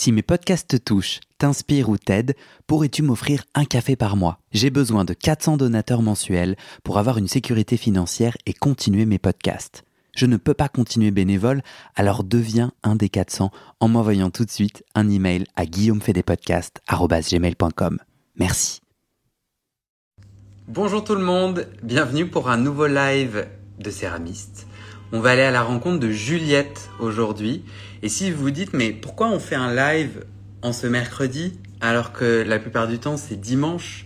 Si mes podcasts te touchent, t'inspirent ou t'aident, pourrais-tu m'offrir un café par mois? J'ai besoin de 400 donateurs mensuels pour avoir une sécurité financière et continuer mes podcasts. Je ne peux pas continuer bénévole, alors deviens un des 400 en m'envoyant tout de suite un email à guillaumefedepodcast.com. Merci. Bonjour tout le monde, bienvenue pour un nouveau live de Céramiste. On va aller à la rencontre de Juliette aujourd'hui. Et si vous vous dites, mais pourquoi on fait un live en ce mercredi alors que la plupart du temps c'est dimanche?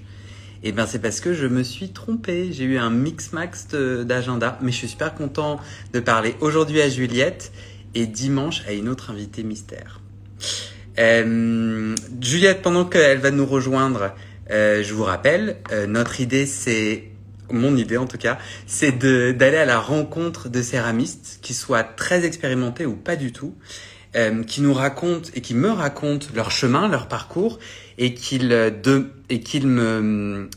Eh bien c'est parce que je me suis trompé. J'ai eu un mix-max d'agenda. Mais je suis super content de parler aujourd'hui à Juliette et dimanche à une autre invitée mystère. Euh, Juliette, pendant qu'elle va nous rejoindre, euh, je vous rappelle, euh, notre idée c'est mon idée en tout cas, c'est d'aller à la rencontre de céramistes qui soient très expérimentés ou pas du tout, euh, qui nous racontent et qui me racontent leur chemin, leur parcours et qu'ils euh, et qu'ils me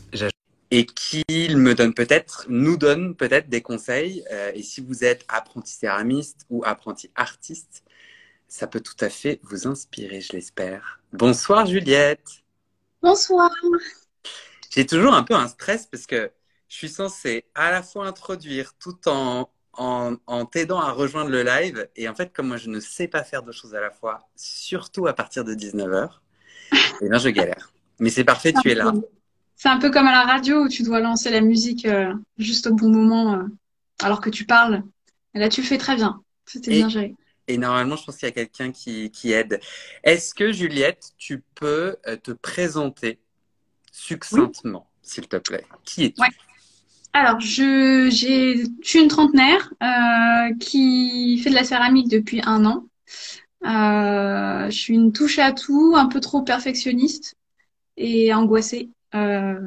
et qu'ils me donnent peut-être, nous donnent peut-être des conseils. Euh, et si vous êtes apprenti céramiste ou apprenti artiste, ça peut tout à fait vous inspirer, je l'espère. Bonsoir Juliette. Bonsoir. J'ai toujours un peu un stress parce que je suis censé à la fois introduire tout en, en, t'aidant à rejoindre le live. Et en fait, comme moi, je ne sais pas faire deux choses à la fois, surtout à partir de 19h, eh bien, je galère. Mais c'est parfait, tu es là. C'est un peu comme à la radio où tu dois lancer la musique euh, juste au bon moment euh, alors que tu parles. Et là, tu le fais très bien. C'était bien géré. Et normalement, je pense qu'il y a quelqu'un qui, qui, aide. Est-ce que, Juliette, tu peux euh, te présenter succinctement, s'il te plaît? Qui es-tu? Alors, je, j'ai, je suis une trentenaire euh, qui fait de la céramique depuis un an. Euh, je suis une touche à tout, un peu trop perfectionniste et angoissée. Euh,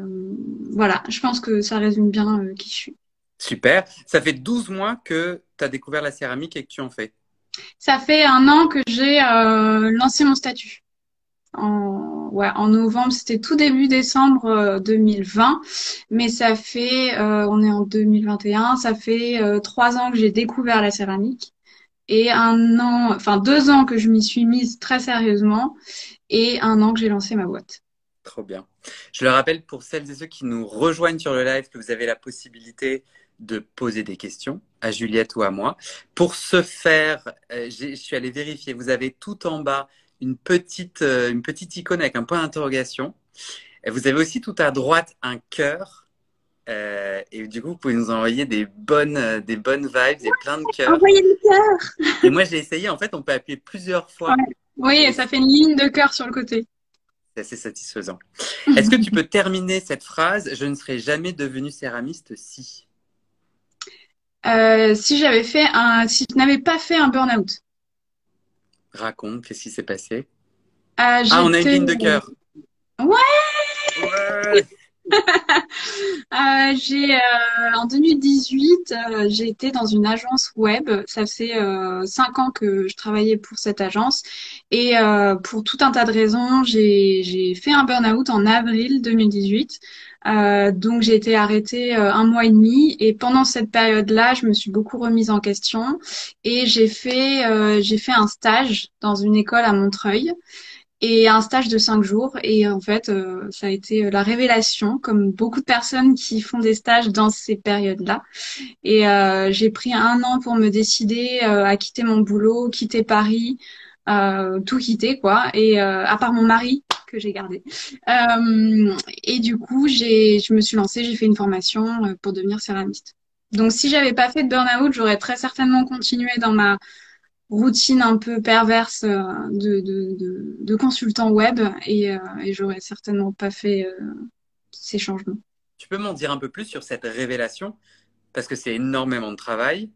voilà, je pense que ça résume bien qui je suis. Super. Ça fait 12 mois que tu as découvert la céramique et que tu en fais. Ça fait un an que j'ai lancé mon statut en, ouais, en novembre, c'était tout début décembre 2020, euh, mais ça fait, euh, on est en 2021, ça fait euh, trois ans que j'ai découvert la céramique et un an, enfin deux ans que je m'y suis mise très sérieusement et un an que j'ai lancé ma boîte. Trop bien. Je le rappelle pour celles et ceux qui nous rejoignent sur le live que vous avez la possibilité de poser des questions à Juliette ou à moi. Pour ce faire, je suis allé vérifier, vous avez tout en bas une petite, euh, une petite icône avec un point d'interrogation. Vous avez aussi tout à droite un cœur. Euh, et du coup, vous pouvez nous envoyer des bonnes, euh, des bonnes vibes et plein de cœurs. Envoyez des cœurs. et moi, j'ai essayé. En fait, on peut appuyer plusieurs fois. Oui, et ça fait une ligne de cœur sur le côté. C'est assez satisfaisant. Est-ce que tu peux terminer cette phrase Je ne serais jamais devenue céramiste si. si j'avais fait un, si je n'avais pas fait un burn-out. Raconte, qu'est-ce qui s'est passé? Ah, ah, on a une ligne de cœur. Ouais, ouais euh, j'ai euh, en 2018, euh, j'ai été dans une agence web. Ça fait euh, cinq ans que je travaillais pour cette agence et euh, pour tout un tas de raisons, j'ai fait un burn-out en avril 2018. Euh, donc j'ai été arrêtée un mois et demi et pendant cette période-là, je me suis beaucoup remise en question et j'ai fait j'ai fait un stage dans une école à Montreuil et un stage de cinq jours. Et en fait, euh, ça a été euh, la révélation, comme beaucoup de personnes qui font des stages dans ces périodes-là. Et euh, j'ai pris un an pour me décider à quitter mon boulot, quitter Paris, tout quitter quoi. Et à part mon mari que j'ai gardé. et du coup, j'ai, je me suis lancée, j'ai fait une formation pour devenir céramiste. Donc, si j'avais pas fait de burn-out, j'aurais très certainement continué dans ma routine un peu perverse euh, de, de, de, consultant web et, euh, et j'aurais certainement pas fait euh, ces changements. Tu peux m'en dire un peu plus sur cette révélation? Parce que c'est énormément de travail.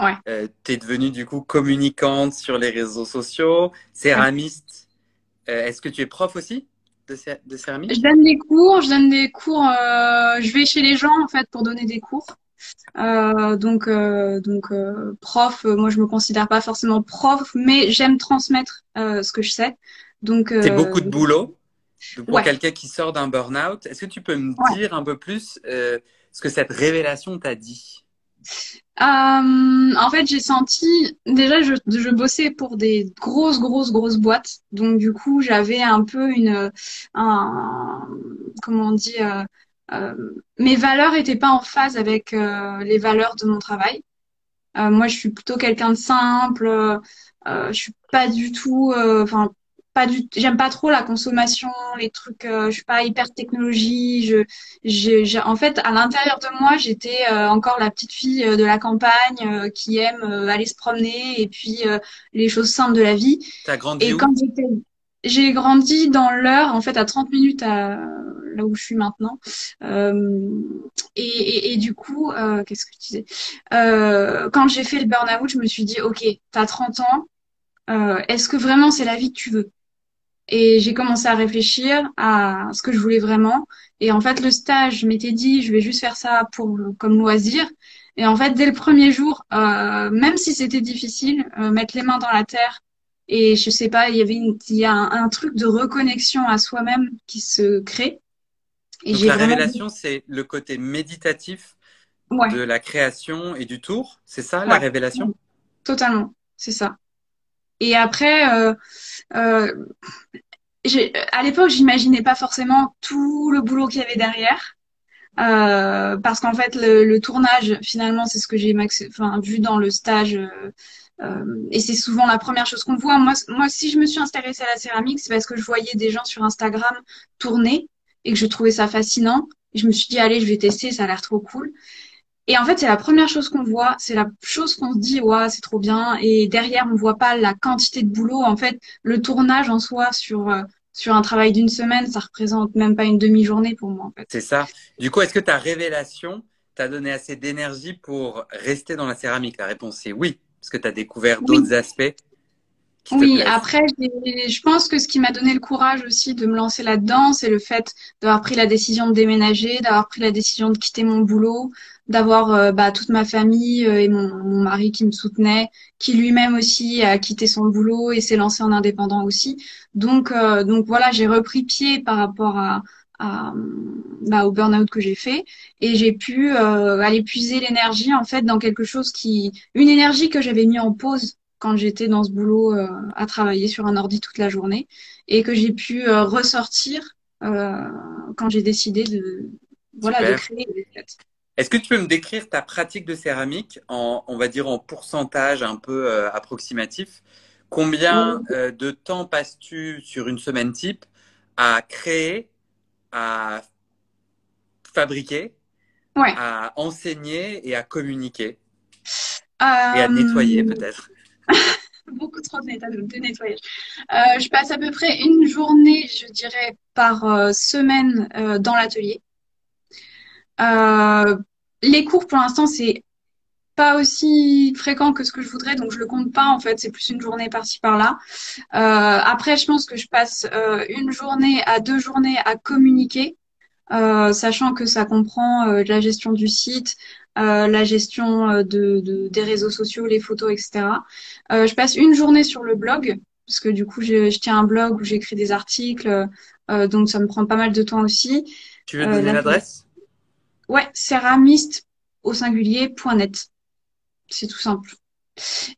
Ouais. tu es devenue du coup communicante sur les réseaux sociaux, céramiste. Est-ce que tu es prof aussi de, de céramique? Je donne des cours, je donne des cours, je vais chez les gens en fait pour donner des cours. Euh, donc, euh, donc euh, prof, moi je me considère pas forcément prof, mais j'aime transmettre ce que je sais. Donc, c'est beaucoup de boulot. pour quelqu'un qui sort d'un burn-out, est-ce que tu peux me dire un peu plus ce que cette révélation t'a dit? Euh, en fait, j'ai senti déjà je, je bossais pour des grosses grosses grosses boîtes, donc du coup j'avais un peu une un comment on dit euh, euh, mes valeurs étaient pas en phase avec euh, les valeurs de mon travail. Euh, moi, je suis plutôt quelqu'un de simple. Je suis pas du tout, enfin pas du j'aime pas trop la consommation les trucs euh, je suis pas hyper technologie je j'ai en fait à l'intérieur de moi j'étais euh, encore la petite fille euh, de la campagne euh, qui aime aller se promener et puis les choses simples de la vie. T'as grandi et où? quand j'étais j'ai grandi dans l'heure en fait à 30 minutes à là où je suis maintenant. Et, et, et, du coup qu'est-ce que tu disais? Quand j'ai fait le burn-out je me suis dit ok t'as 30 ans est-ce que vraiment c'est la vie que tu veux? Et j'ai commencé à réfléchir à ce que je voulais vraiment. Et en fait, le stage, je m'étais dit, je vais juste faire ça pour comme loisir. Et en fait, dès le premier jour, euh, même si c'était difficile, euh, mettre les mains dans la terre et je sais pas, il y avait une, il y a un, un truc de reconnexion à soi-même qui se crée. Et Donc la révélation, c'est le côté méditatif ouais, de la création et du tour. C'est ça, la révélation? totalement, c'est ça. Et après, euh, euh, à l'époque, j'imaginais pas forcément tout le boulot qu'il y avait derrière. Euh, parce qu'en fait, le, tournage, finalement, c'est ce que j'ai vu dans le stage. et c'est souvent la première chose qu'on voit. Moi, moi, si je me suis intéressée à la céramique, c'est parce que je voyais des gens sur Instagram tourner et que je trouvais ça fascinant. Je me suis dit, allez, je vais tester, ça a l'air trop cool. Et en fait, c'est la première chose qu'on voit, c'est la chose qu'on se dit, ouais, c'est trop bien. Et derrière, on voit pas la quantité de boulot. En fait, le tournage en soi sur euh, sur un travail d'une semaine, ça représente même pas une demi-journée pour moi, en fait. C'est ça. Du coup, est-ce que ta révélation t'a donné assez d'énergie pour rester dans la céramique? La réponse est oui, parce que tu as découvert Oui, d'autres aspects oui. Après, je pense que ce qui m'a donné le courage aussi de me lancer là-dedans, c'est le fait d'avoir pris la décision de déménager, d'avoir pris la décision de quitter mon boulot, d'avoir euh, bah, toute ma famille euh, et mon, mon mari qui me soutenait, qui lui-même aussi a quitté son boulot et s'est lancé en indépendant aussi. Donc, euh, donc voilà, j'ai repris pied par rapport à, à, bah, au burn-out que j'ai fait et j'ai pu euh, aller puiser l'énergie en fait dans quelque chose qui, une énergie que j'avais mis en pause quand j'étais dans ce boulot euh, à travailler sur un ordi toute la journée et que j'ai pu euh, ressortir euh, quand j'ai décidé de voilà de créer. Est-ce que tu peux me décrire ta pratique de céramique en, on va dire, en pourcentage un peu euh, approximatif? Combien euh, de temps passes-tu sur une semaine type à créer, à fabriquer, Ouais. à enseigner et à communiquer? Et à nettoyer Euh, peut-être? beaucoup trop de, netto- de nettoyage. Je passe à peu près une journée, je dirais, par semaine dans l'atelier. Euh, les cours, pour l'instant, c'est pas aussi fréquent que ce que je voudrais, donc je le compte pas en fait. C'est plus une journée par-ci par-là. Euh, après, je pense que je passe euh, une journée à deux journées à communiquer, euh, sachant que ça comprend euh, la gestion du site, euh, la gestion de, de- des réseaux sociaux, les photos, etc. Euh, je passe une journée sur le blog, parce que du coup, je, je tiens un blog où j'écris des articles, euh, donc ça me prend pas mal de temps aussi. Tu veux donner l'adresse? Ouais, céramiste au singulier.net. C'est tout simple.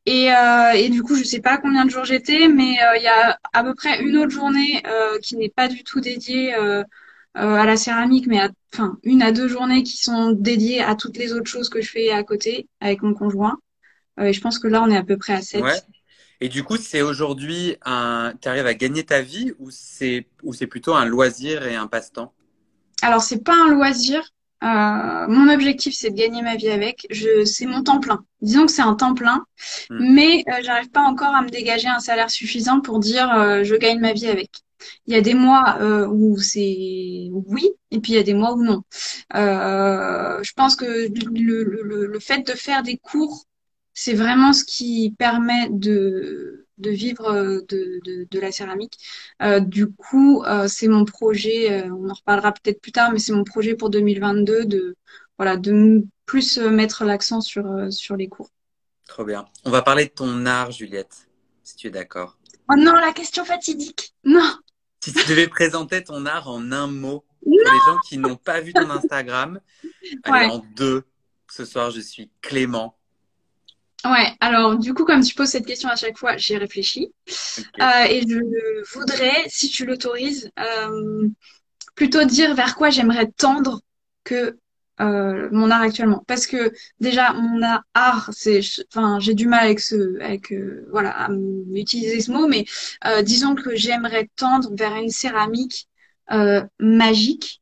Et, euh, et du coup, je sais pas combien de jours j'étais, mais euh, il y a à peu près une autre journée euh, qui n'est pas du tout dédiée à la céramique, mais à, enfin, une à deux journées qui sont dédiées à toutes les autres choses que je fais à côté avec mon conjoint. Et je pense que là, on est à peu près à Ouais. sept. Et du coup, c'est aujourd'hui un, tu arrives à gagner ta vie ou c'est, ou c'est plutôt un loisir et un passe-temps? Alors, c'est pas un loisir. Euh, mon objectif, c'est de gagner ma vie avec. Je, c'est mon temps plein. Disons que c'est un temps plein, Hmm. mais euh, j'arrive pas encore à me dégager un salaire suffisant pour dire euh, je gagne ma vie avec. Il y a des mois où c'est oui, et puis il y a des mois où non. Je pense que le, le, le le fait de faire des cours, c'est vraiment ce qui permet de, de vivre euh, de, de, de la céramique. Euh, du coup, euh, c'est mon projet, on en reparlera peut-être plus tard, mais c'est mon projet pour 2022 de, voilà, de plus mettre l'accent sur, sur les cours. Trop bien. On va parler de ton art, Juliette, si tu es d'accord. Oh non, la question fatidique. Non, Si tu devais présenter ton art en un mot pour non. les gens qui n'ont pas vu ton Instagram, allez, Ouais. en deux. Ce soir, je suis Clément. Ouais, alors du coup, comme tu poses cette question à chaque fois, j'ai réfléchi. Ok. Euh, et je voudrais, si tu l'autorises, euh, plutôt dire vers quoi j'aimerais tendre que euh, mon art actuellement. Parce que déjà, mon art, c'est, enfin, j'ai du mal avec ce, avec, voilà, à utiliser ce mot, mais disons que j'aimerais tendre vers une céramique magique.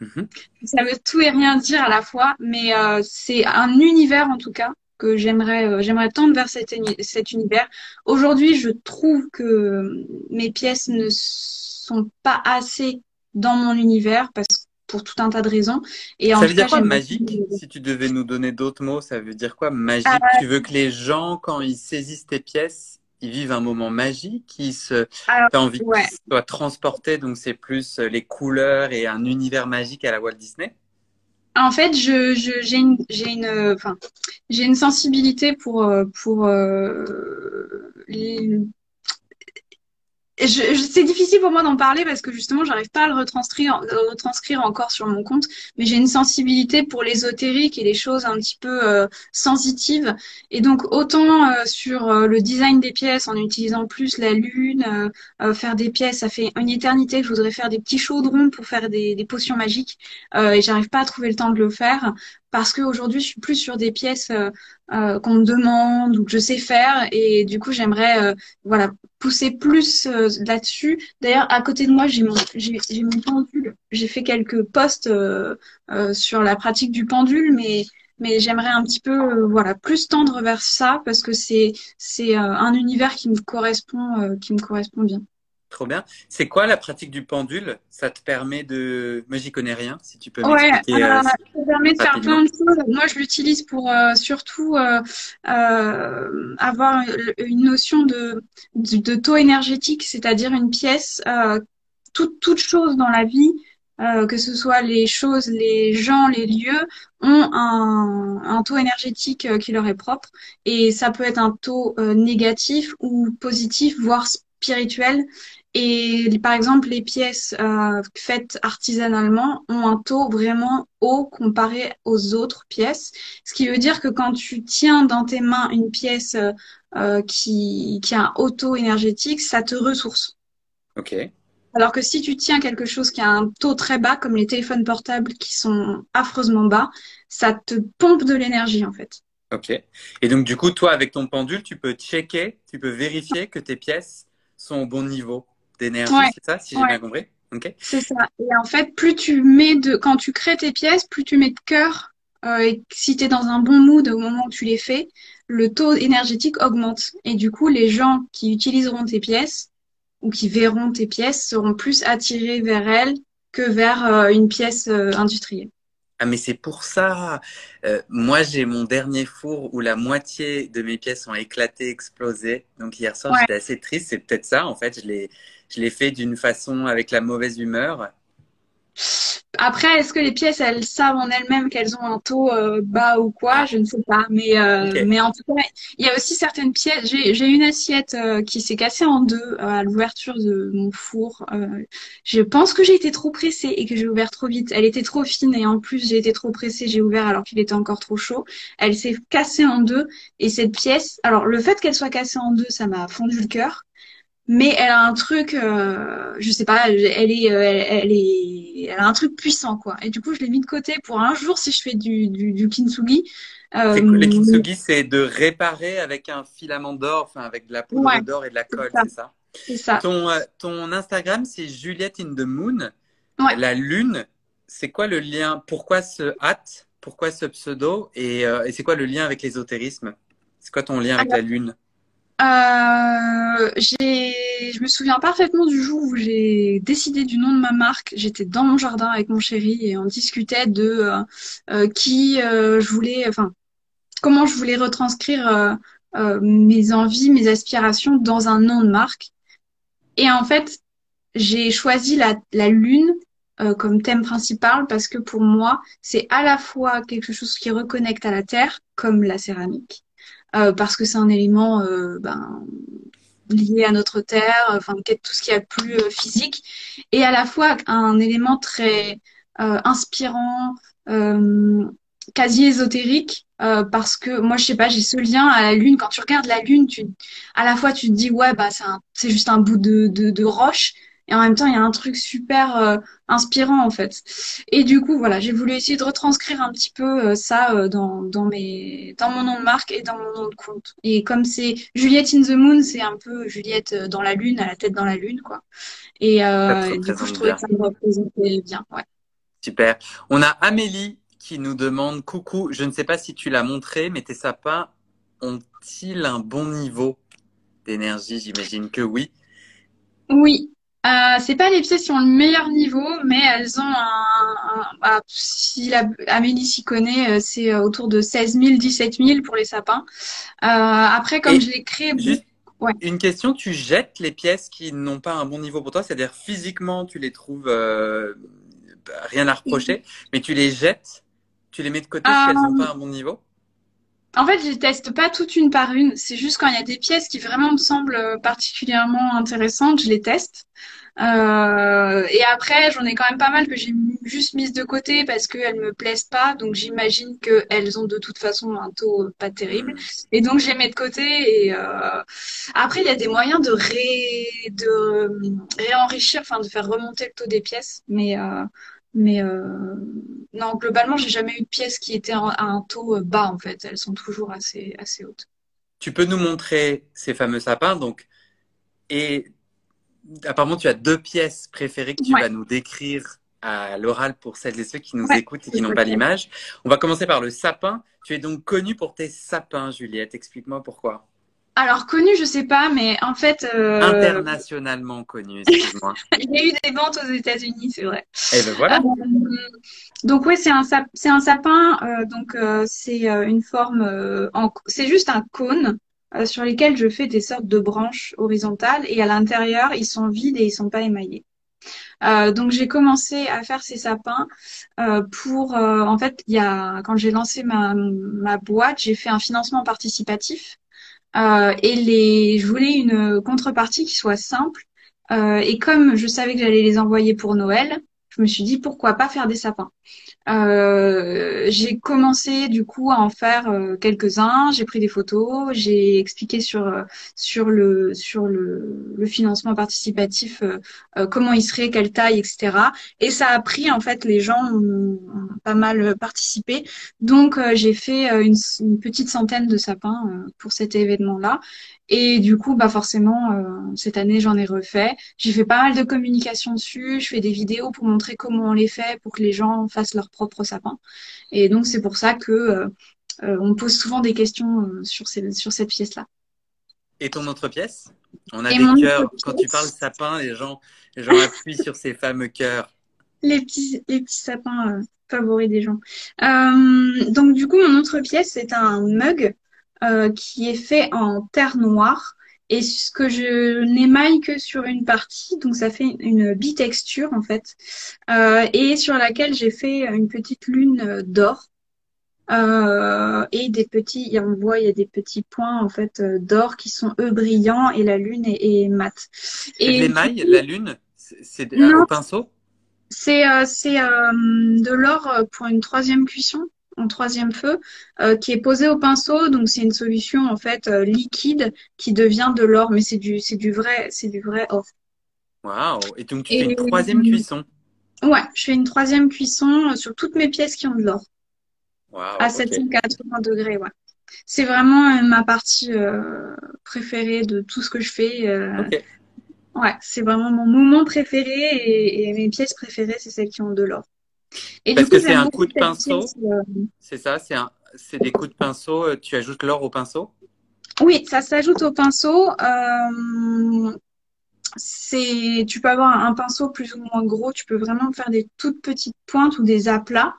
Mhm. Ça veut tout et rien dire à la fois, mais c'est un univers en tout cas que j'aimerais, euh, j'aimerais tendre vers cet, cet univers. Aujourd'hui, je trouve que mes pièces ne sont pas assez dans mon univers parce pour tout un tas de raisons. Et en Ça veut tout dire cas, quoi j'aimerais. magique? Si tu devais nous donner d'autres mots, ça veut dire quoi Euh, magique? Tu veux que les gens, quand ils saisissent tes pièces, ils vivent un moment magique, ils se, alors, t'as envie ouais. qu'ils soient transportés, donc c'est plus euh, les couleurs et un univers magique à la Walt Disney? En fait, je, j'ai une, j'ai une, enfin, j'ai une sensibilité pour, euh, pour euh, les- c'est difficile pour moi d'en parler parce que justement, j'arrive pas à le retranscrire, encore sur mon compte, mais j'ai une sensibilité pour l'ésotérique et les choses un petit peu euh, sensitives. Et donc, autant euh, sur euh, le design des pièces, en utilisant plus la lune, faire des pièces, ça fait une éternité que je voudrais faire des petits chaudrons pour faire des, des potions magiques, et j'arrive pas à trouver le temps de le faire parce qu'aujourd'hui, je suis plus sur des pièces euh, euh, qu'on me demande ou que je sais faire, et du coup, j'aimerais euh, voilà pousser plus là-dessus. D'ailleurs, à côté de moi, j'ai mon, j'ai, j'ai mon pendule. J'ai fait quelques posts sur la pratique du pendule, mais mais j'aimerais un petit peu, voilà, plus tendre vers ça parce que c'est c'est un univers qui me correspond, qui me correspond bien. Trop bien. C'est quoi la pratique du pendule? Ça te permet de... Moi, j'y connais rien, si tu peux Ouais, m'expliquer euh, euh, ça permet de faire plein de choses. Moi, je l'utilise pour euh, surtout euh, avoir une notion de, de, de taux énergétique, c'est-à-dire une pièce, toute, toute chose dans la vie, euh, que ce soit les choses, les gens, les lieux, ont un, un taux énergétique euh, qui leur est propre. Et ça peut être un taux euh, négatif ou positif, voire spirituel. Et par exemple, les pièces euh, faites artisanalement ont un taux vraiment haut comparé aux autres pièces. Ce qui veut dire que quand tu tiens dans tes mains une pièce euh, euh, qui, qui a un haut taux énergétique, ça te ressource. Ok, Alors que si tu tiens quelque chose qui a un taux très bas, comme les téléphones portables qui sont affreusement bas, ça te pompe de l'énergie en fait. ok. Et donc, du coup, toi, avec ton pendule, tu peux checker, tu peux vérifier que tes pièces sont au bon niveau? D'énergie, Ouais, c'est ça, si j'ai ouais. bien compris? C'est ça. Et en fait, plus tu mets de, quand tu crées tes pièces, plus tu mets de cœur, euh, et si tu es dans un bon mood au moment où tu les fais, le taux énergétique augmente. Et du coup, les gens qui utiliseront tes pièces ou qui verront tes pièces seront plus attirés vers elles que vers euh, une pièce euh, industrielle. Ah, mais c'est pour ça. Euh, moi, j'ai mon dernier four où la moitié de mes pièces ont éclaté, explosé. Donc hier soir, Ouais. j'étais assez triste. C'est peut-être ça, en fait. Je l'ai, je l'ai fait d'une façon avec la mauvaise humeur. Après, est-ce que les pièces, elles savent en elles-mêmes qu'elles ont un taux euh, bas ou quoi? Je ne sais pas. Mais, euh, mais en tout cas, il y a aussi certaines pièces. J'ai, j'ai une assiette euh, qui s'est cassée en deux euh, à l'ouverture de mon four. Euh, je pense que j'ai été trop pressée et que j'ai ouvert trop vite. Elle était trop fine et en plus, j'ai été trop pressée. J'ai ouvert alors qu'il était encore trop chaud. Elle s'est cassée en deux. Et cette pièce, alors le fait qu'elle soit cassée en deux, ça m'a fondu le cœur. Mais elle a un truc, euh, je sais pas, elle est, euh, elle, elle est, elle a un truc puissant quoi. Et du coup, je l'ai mis de côté pour un jour si je fais du du, du kintsugi. C'est quoi, le Euh, kintsugi, c'est de réparer avec un filament d'or, enfin avec de la poudre ouais, d'or et de la colle, c'est ça? c'est ça. Ton, euh, ton Instagram, c'est Juliette in the Moon. Ouais. La lune, c'est quoi le lien? Pourquoi ce hâte? Pourquoi ce pseudo? Et, euh, et c'est quoi le lien avec l'ésotérisme? C'est quoi ton lien avec la lune? Euh, je me souviens parfaitement du jour où j'ai décidé du nom de ma marque. J'étais dans mon jardin avec mon chéri et on discutait de euh, euh, qui euh, je voulais, enfin, comment je voulais retranscrire mes envies, mes aspirations dans un nom de marque. Et en fait, j'ai choisi la, la lune comme thème principal parce que pour moi, c'est à la fois quelque chose qui reconnecte à la terre, comme la céramique, euh, parce que c'est un élément euh, ben, lié à notre terre, enfin tout ce qui est plus euh, physique, et à la fois un élément très inspirant, quasi ésotérique parce que moi je sais pas j'ai ce lien à la lune. Quand tu regardes la lune tu à la fois tu te dis ouais bah c'est juste un bout de roche et en même temps il y a un truc super euh, inspirant en fait et du coup voilà j'ai voulu essayer de retranscrire un petit peu euh, ça dans dans mes dans mon nom de marque et dans mon nom de compte et comme c'est Juliette in the Moon c'est un peu Juliette dans la lune à la tête dans la lune quoi et, du coup je trouvais que ça me représentait bien ouais Super. On a Amélie qui nous demande Coucou, je ne sais pas si tu l'as montré, mais tes sapins ont-ils un bon niveau d'énergie? J'imagine que oui. Oui. Euh, c'est pas les pièces qui ont le meilleur niveau, mais elles ont un. Bah, si Amélie s'y connaît, euh, c'est euh, autour de 16 000, 17 000 pour les sapins. Euh, après, comme je l'ai créé. ouais. Une question, tu jettes les pièces qui n'ont pas un bon niveau pour toi, c'est-à-dire physiquement tu les trouves rien à reprocher, mais tu les jettes, tu les mets de côté si elles n'ont pas un bon niveau? En fait, je teste pas toutes une par une. C'est juste quand il y a des pièces qui vraiment me semblent particulièrement intéressantes, je les teste. Euh, et après, j'en ai quand même pas mal que j'ai juste mises de côté parce qu'elles me plaisent pas. Donc j'imagine qu'elles ont de toute façon un taux pas terrible. Et donc je les mets de côté. Et euh... après, il y a des moyens de ré... de réenrichir, enfin de faire remonter le taux des pièces. Mais euh... Mais euh, non, globalement, j'ai jamais eu de pièces qui étaient à un taux euh, bas en fait. Elles sont toujours assez assez hautes. Tu peux nous montrer ces fameux sapins donc et apparemment tu as deux pièces préférées que tu vas nous décrire à l'oral pour celles et ceux qui nous écoutent et qui n'ont pas l'image. On va commencer par le sapin. Tu es donc connue pour tes sapins, Juliette. Explique-moi pourquoi. Alors connu, je sais pas, mais en fait. Euh... Internationalement connu, excuse-moi. Il y a eu des ventes aux États-Unis, c'est vrai. Et eh ben voilà. Euh, donc oui, c'est un sap... c'est un sapin. Euh, donc euh, c'est une forme. En... C'est juste un cône sur lesquels je fais des sortes de branches horizontales et à l'intérieur ils sont vides et ils sont pas émaillés. Euh, donc j'ai commencé à faire ces sapins euh, pour en fait il y a quand j'ai lancé ma, ma boîte j'ai fait un financement participatif euh, et les, je voulais une contrepartie qui soit simple. Euh, et comme je savais que j'allais les envoyer pour Noël, je me suis dit pourquoi pas faire des sapins. Euh, j'ai commencé du coup à en faire euh, quelques-uns. J'ai pris des photos, j'ai expliqué sur euh, sur le sur le, le financement participatif euh, comment il serait, quelle taille, etc. Et ça a pris en fait les gens ont, pas mal participé. Donc j'ai fait une, une, petite centaine de sapins pour cet événement-là. Et du coup, bah forcément, cette année j'en ai refait. J'ai fait pas mal de communication dessus. Je fais des vidéos pour montrer comment on les fait, pour que les gens fassent leur propre sapin. Et donc c'est pour ça que euh, euh, on pose souvent des questions euh, sur, ces, sur cette pièce-là. Et ton autre pièce? On a des cœurs. Quand tu parles sapin, les gens, les gens appuient sur ces fameux cœurs. Les petits, les petits sapins favoris des gens. donc du coup, mon autre pièce, c'est un mug qui est fait en terre noire et ce que je n'émaille que sur une partie, donc ça fait une bitexture en fait, euh, et sur laquelle j'ai fait une petite lune euh, d'or. Euh, et des petits, on voit il y a des petits points en fait euh, d'or qui sont eux brillants et la lune est, est mate. Et l'émail, la lune, c'est au pinceau? C'est euh, c'est de l'or pour une troisième cuisson en troisième feu, euh, qui est posé au pinceau. Donc c'est une solution en fait euh, liquide qui devient de l'or, mais c'est du c'est du vrai c'est du vrai or. Waouh Et donc tu fais une troisième cuisson. Ouais, je fais une troisième cuisson euh, sur toutes mes pièces qui ont de l'or. Wow, à 780 degrés, ouais. C'est vraiment ma partie préférée de tout ce que je fais. Ouais, c'est vraiment mon moment préféré et, et mes pièces préférées, c'est celles qui ont de l'or. Parce que c'est un coup de pinceau. Euh, c'est ça, c'est un, c'est des coups de pinceau. Euh, tu ajoutes l'or au pinceau? Oui, ça s'ajoute au pinceau. Euh, c'est, tu peux avoir un pinceau plus ou moins gros. Tu peux vraiment faire des toutes petites pointes ou des aplats.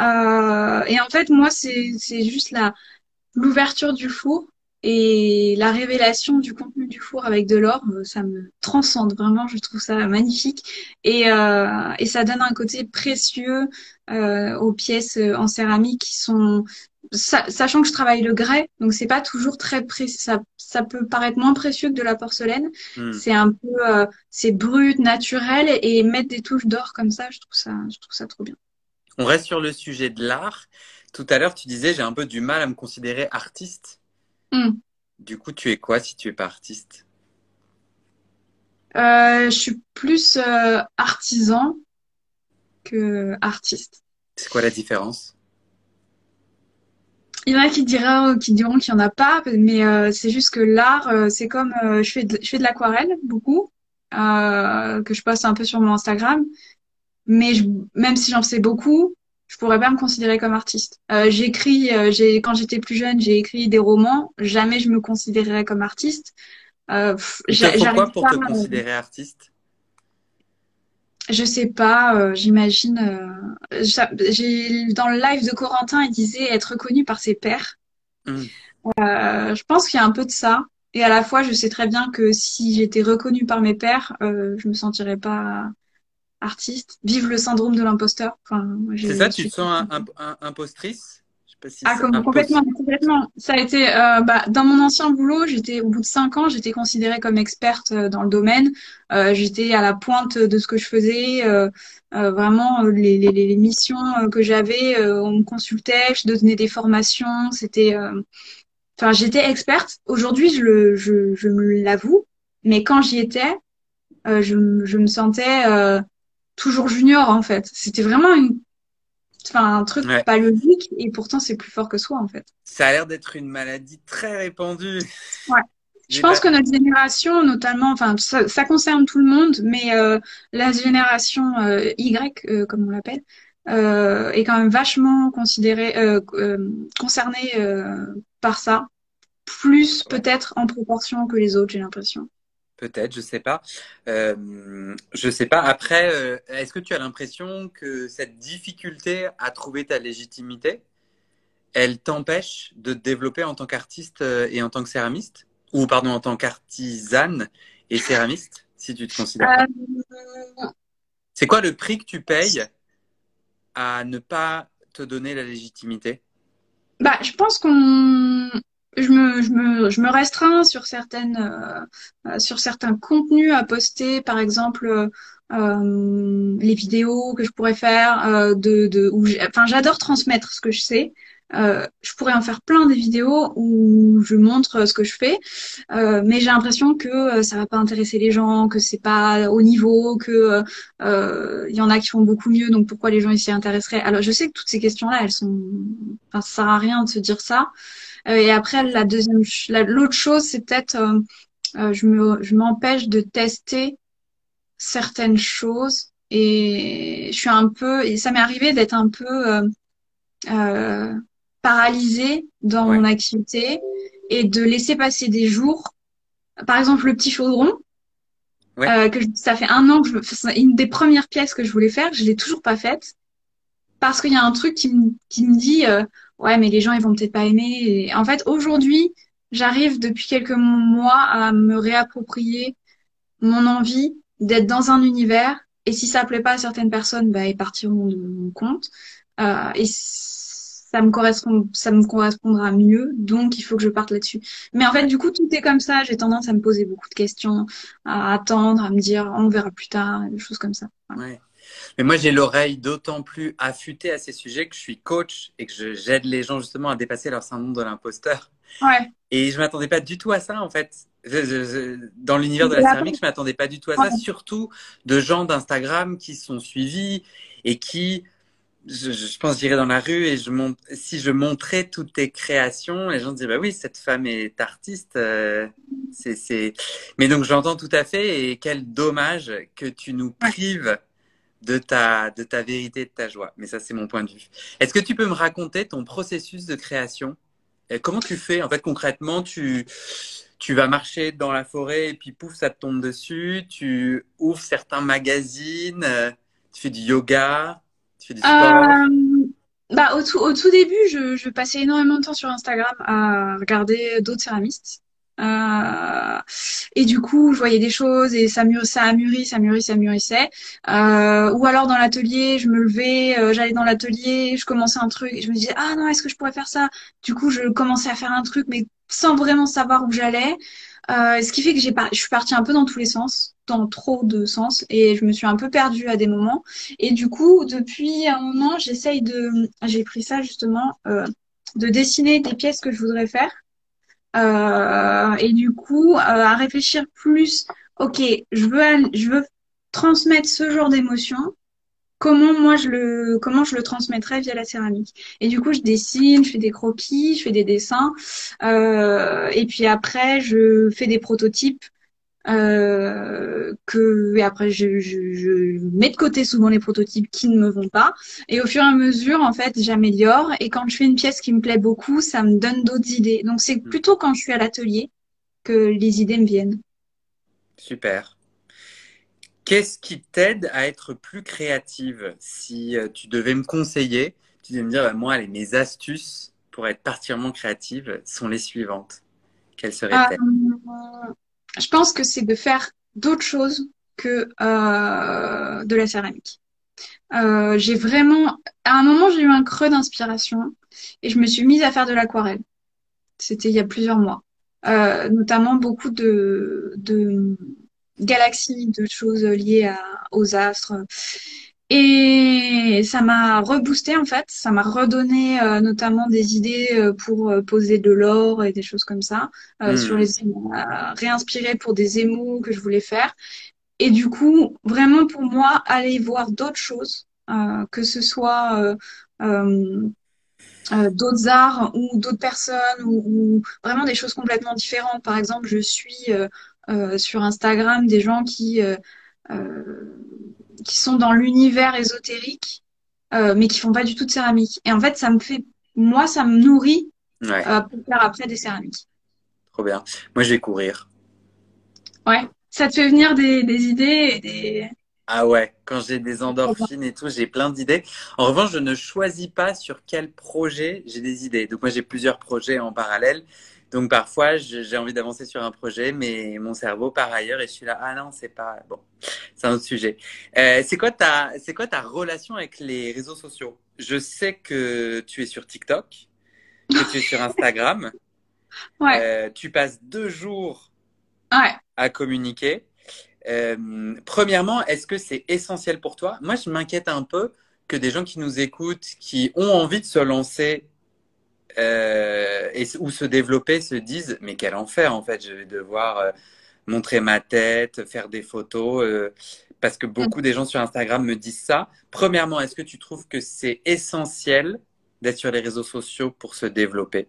Euh, et en fait, moi, c'est, c'est juste la l'ouverture du four et la révélation du contenu du four avec de l'or, euh, ça me transcende vraiment. Je trouve ça magnifique et, euh, et ça donne un côté précieux euh, aux pièces en céramique qui sont, sachant que je travaille le grès, donc c'est pas toujours très précis. Ça, ça peut paraître moins précieux que de la porcelaine. Hmm. C'est un peu, euh, c'est brut, naturel et mettre des touches d'or comme ça, je trouve ça, je trouve ça trop bien. On reste sur le sujet de l'art. tout à l'heure, tu disais j'ai un peu du mal à me considérer artiste. Hmm. Du coup, tu es quoi si tu es pas artiste? Euh, je suis plus euh, artisan que artiste. C'est quoi la différence? Il y en a qui diront, qui diront qu'il y en a pas, mais euh, c'est juste que l'art, euh, c'est comme euh, je fais de, je fais de l'aquarelle beaucoup, euh, que je poste un peu sur mon Instagram, mais je- même si j'en sais beaucoup, je pourrais pas me considérer comme artiste. Euh, j'écris, euh, j'ai quand j'étais plus jeune, j'ai écrit des romans, jamais je me considérerais comme artiste. Euh, pff, Il te j'a- faut j'arrive quoi pour pas. te considérer artiste? Je sais pas, euh, j'imagine. j'ai dans le live de Corentin, il disait être reconnu par ses pairs. Hmm. Je pense qu'il y a un peu de ça. Et à la fois, je sais très bien que si j'étais reconnue par mes pairs, je me sentirais pas artiste. Vive le syndrome de l'imposteur. Enfin, C'est ça, tu te sens un, impostrice? Si ah, comme, complètement, complètement. Ça a été, euh, bah, dans mon ancien boulot, j'étais, au bout de cinq ans, j'étais considérée comme experte euh, dans le domaine. Euh, j'étais à la pointe de ce que je faisais. euh, vraiment, les, les, les missions que j'avais, on me consultait, je donnais des formations. C'était, enfin, j'étais experte. Aujourd'hui, je le, je, je me l'avoue. Mais quand j'y étais, je, me- je me sentais toujours junior, en fait. C'était vraiment une, enfin, un truc Ouais. pas logique, et pourtant, c'est plus fort que soi, en fait. Ça a l'air d'être une maladie très répandue. Ouais. Je pense pas- que notre génération, notamment, enfin, ça, ça concerne tout le monde, mais euh, la génération euh, Y, euh, comme on l'appelle, euh, est quand même vachement considérée, euh, euh, concernée euh, par ça, plus peut-être en proportion que les autres, j'ai l'impression. Peut-être, je sais pas. Euh, je sais pas. Après, euh, est-ce que tu as l'impression que cette difficulté à trouver ta légitimité, elle t'empêche de te développer en tant qu'artiste euh, et en tant que céramiste? Ou pardon, en tant qu'artisane et céramiste, si tu te considères. Euh, C'est quoi le prix que tu payes à ne pas te donner la légitimité? Bah, je pense qu'on, je me, je me, je me restreins sur certaines, euh, euh, sur certains contenus à poster, par exemple, euh, les vidéos que je pourrais faire, de, de, où enfin, j'adore transmettre ce que je sais. Euh, je pourrais en faire plein des vidéos où je montre ce que je fais, euh, mais j'ai l'impression que euh, ça va pas intéresser les gens, que c'est pas au niveau, que euh, il y en a qui font beaucoup mieux, donc pourquoi les gens ils s'y intéresseraient? Alors je sais que toutes ces questions-là, elles sont, enfin, ça sert à rien de se dire ça. Et après, la deuxième, l'autre chose, c'est peut-être, je me, je m'empêche de tester certaines choses et je suis un peu, et ça m'est arrivé d'être un peu euh, euh, paralysée dans Ouais. mon activité et de laisser passer des jours. Par exemple, le petit chaudron. Ouais. Euh, que je- ça fait un an que je, une des premières pièces que je voulais faire, je l'ai toujours pas faite parce qu'il y a un truc qui me, qui me dit euh, ouais mais les gens ils vont peut-être pas aimer et en fait aujourd'hui j'arrive depuis quelques mois à me réapproprier mon envie d'être dans un univers et si ça plaît pas à certaines personnes bah ils partiront de mon compte Euh, et ça me correspond ça me correspondra mieux donc il faut que je parte là-dessus mais en fait du coup tout est comme ça j'ai tendance à me poser beaucoup de questions à attendre à me dire on verra plus tard des choses comme ça Voilà. Ouais. Mais moi, j'ai l'oreille d'autant plus affûtée à ces sujets que je suis coach et que j'aide les gens justement à dépasser leur syndrome de l'imposteur. ouais Et je m'attendais pas du tout à ça, en fait. Dans l'univers de la céramique, je m'attendais pas du tout à ça, surtout de gens d'Instagram qui sont suivis et qui, je, je je pense, j'irais dans la rue et je monte, si je montrais toutes tes créations, les gens se diraient, bah oui, cette femme est artiste. euh, c'est, c'est... Mais donc, j'entends tout à fait et quel dommage que tu nous prives de ta, de ta vérité de ta joie. Mais ça, c'est mon point de vue. Est-ce que tu peux me raconter ton processus de création? Et comment tu fais? En fait, concrètement, tu, tu vas marcher dans la forêt et puis pouf, ça te tombe dessus. Tu ouvres certains magazines, euh, tu fais du yoga, Euh, bah, au tout, au tout début, je, passais énormément de temps sur Instagram à regarder d'autres céramistes. Euh, et du coup, je voyais des choses et ça, mûr, ça a mûri, ça mûri, ça mûrissait. Euh, ou alors dans l'atelier, je me levais, j'allais dans l'atelier, je commençais un truc et je me disais, ah non, est-ce que je pourrais faire ça? Du coup, je commençais à faire un truc, mais sans vraiment savoir où j'allais. Euh, ce qui fait que j'ai par... je suis partie un peu dans tous les sens. dans trop de sens et je me suis un peu perdue à des moments. Et du coup, depuis un moment, j'essaye de, j'ai pris ça justement, euh, de dessiner des pièces que je voudrais faire. Euh, et du coup, euh, à réfléchir plus, ok, je veux, je veux transmettre ce genre d'émotion. Comment moi je le, comment je le transmettrais via la céramique. Et du coup, je dessine, je fais des croquis, je fais des dessins. Euh, et puis après, je fais des prototypes euh, que et après je, je, je, mets de côté souvent les prototypes qui ne me vont pas et au fur et à mesure en fait j'améliore et quand je fais une pièce qui me plaît beaucoup ça me donne d'autres idées donc c'est mm. plutôt quand je suis à l'atelier que les idées me viennent super qu'est-ce qui t'aide à être plus créative? Si euh, tu devais me conseiller tu devais me dire bah, moi allez, mes astuces pour être particulièrement créative sont les suivantes quelles seraient-elles euh, je pense que c'est de faire d'autres choses que euh, de la céramique. Euh, j'ai vraiment, à un moment, j'ai eu un creux d'inspiration et je me suis mise à faire de l'aquarelle. C'était il y a plusieurs mois, notamment beaucoup de, de galaxies, de choses liées à, aux astres. Et ça m'a reboosté en fait, ça m'a redonné euh, notamment des idées euh, pour euh, poser de l'or et des choses comme ça, hmm. sur les réinspiré pour des émaux que je voulais faire. Et du coup, vraiment pour moi, aller voir d'autres choses, que ce soit d'autres arts ou d'autres personnes ou, ou, vraiment des choses complètement différentes. Par exemple, je suis sur Instagram des gens qui qui sont dans l'univers ésotérique, euh, mais qui font pas du tout de céramique. Et en fait, ça me fait, moi, ça me nourrit euh, pour faire après des céramiques. Trop bien. Moi, je vais courir. Ouais. Ça te fait venir des, des idées et des. Ah ouais, quand j'ai des endorphines et tout, j'ai plein d'idées. En revanche, je ne choisis pas sur quel projet j'ai des idées. Donc moi, j'ai plusieurs projets en parallèle. Donc parfois, j'ai envie d'avancer sur un projet, mais mon cerveau part ailleurs et je suis là, ah non, c'est pas bon, c'est un autre sujet. Euh, c'est quoi ta, c'est quoi ta relation avec les réseaux sociaux? Je sais que tu es sur TikTok, que tu es sur Instagram. Ouais. Euh, tu passes deux jours ouais. à communiquer. Euh, premièrement, est-ce que c'est essentiel pour toi? Moi, je m'inquiète un peu que des gens qui nous écoutent, qui ont envie de se lancer euh, ou se développer se disent mais quel enfer en fait, je vais devoir euh, montrer ma tête, faire des photos, euh, parce que beaucoup des gens sur Instagram me disent ça. Premièrement, est-ce que tu trouves que c'est essentiel d'être sur les réseaux sociaux pour se développer?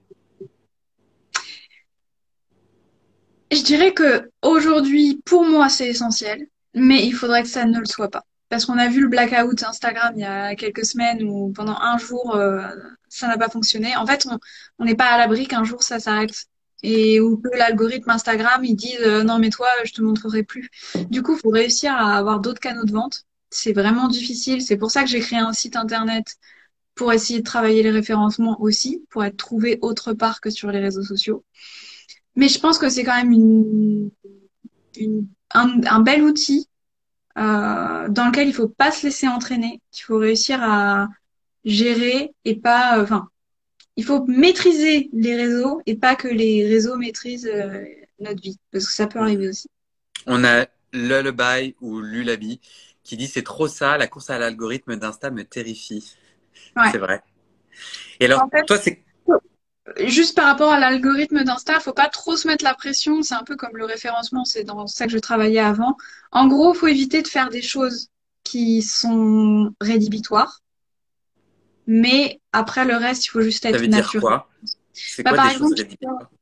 Je dirais que aujourd'hui, pour moi, c'est essentiel, mais il faudrait que ça ne le soit pas. Parce qu'on a vu le blackout Instagram il y a quelques semaines où pendant un jour, euh, ça n'a pas fonctionné. En fait, on n'est pas à l'abri qu'un jour ça s'arrête. Et où l'algorithme Instagram, il dise euh, non mais toi, je te montrerai plus. Du coup, faut réussir à avoir d'autres canaux de vente. C'est vraiment difficile. C'est pour ça que j'ai créé un site internet pour essayer de travailler les référencements aussi, pour être trouvé autre part que sur les réseaux sociaux. Mais je pense que c'est quand même un bel outil euh, dans lequel il faut pas se laisser entraîner, qu'il faut réussir à gérer et pas, euh, enfin, il faut maîtriser les réseaux et pas que les réseaux maîtrisent euh, notre vie, parce que ça peut arriver aussi. On a Lullaby ou Lulabi qui dit c'est trop ça, la course à l'algorithme d'Insta me terrifie. Ouais. C'est vrai. Et alors, toi, c'est juste par rapport à l'algorithme d'Insta, faut pas trop se mettre la pression. C'est un peu comme le référencement, c'est dans ça que je travaillais avant. En gros, faut éviter de faire des choses qui sont rédhibitoires. Mais après le reste, il faut juste être naturel. quoi? Bah, par exemple,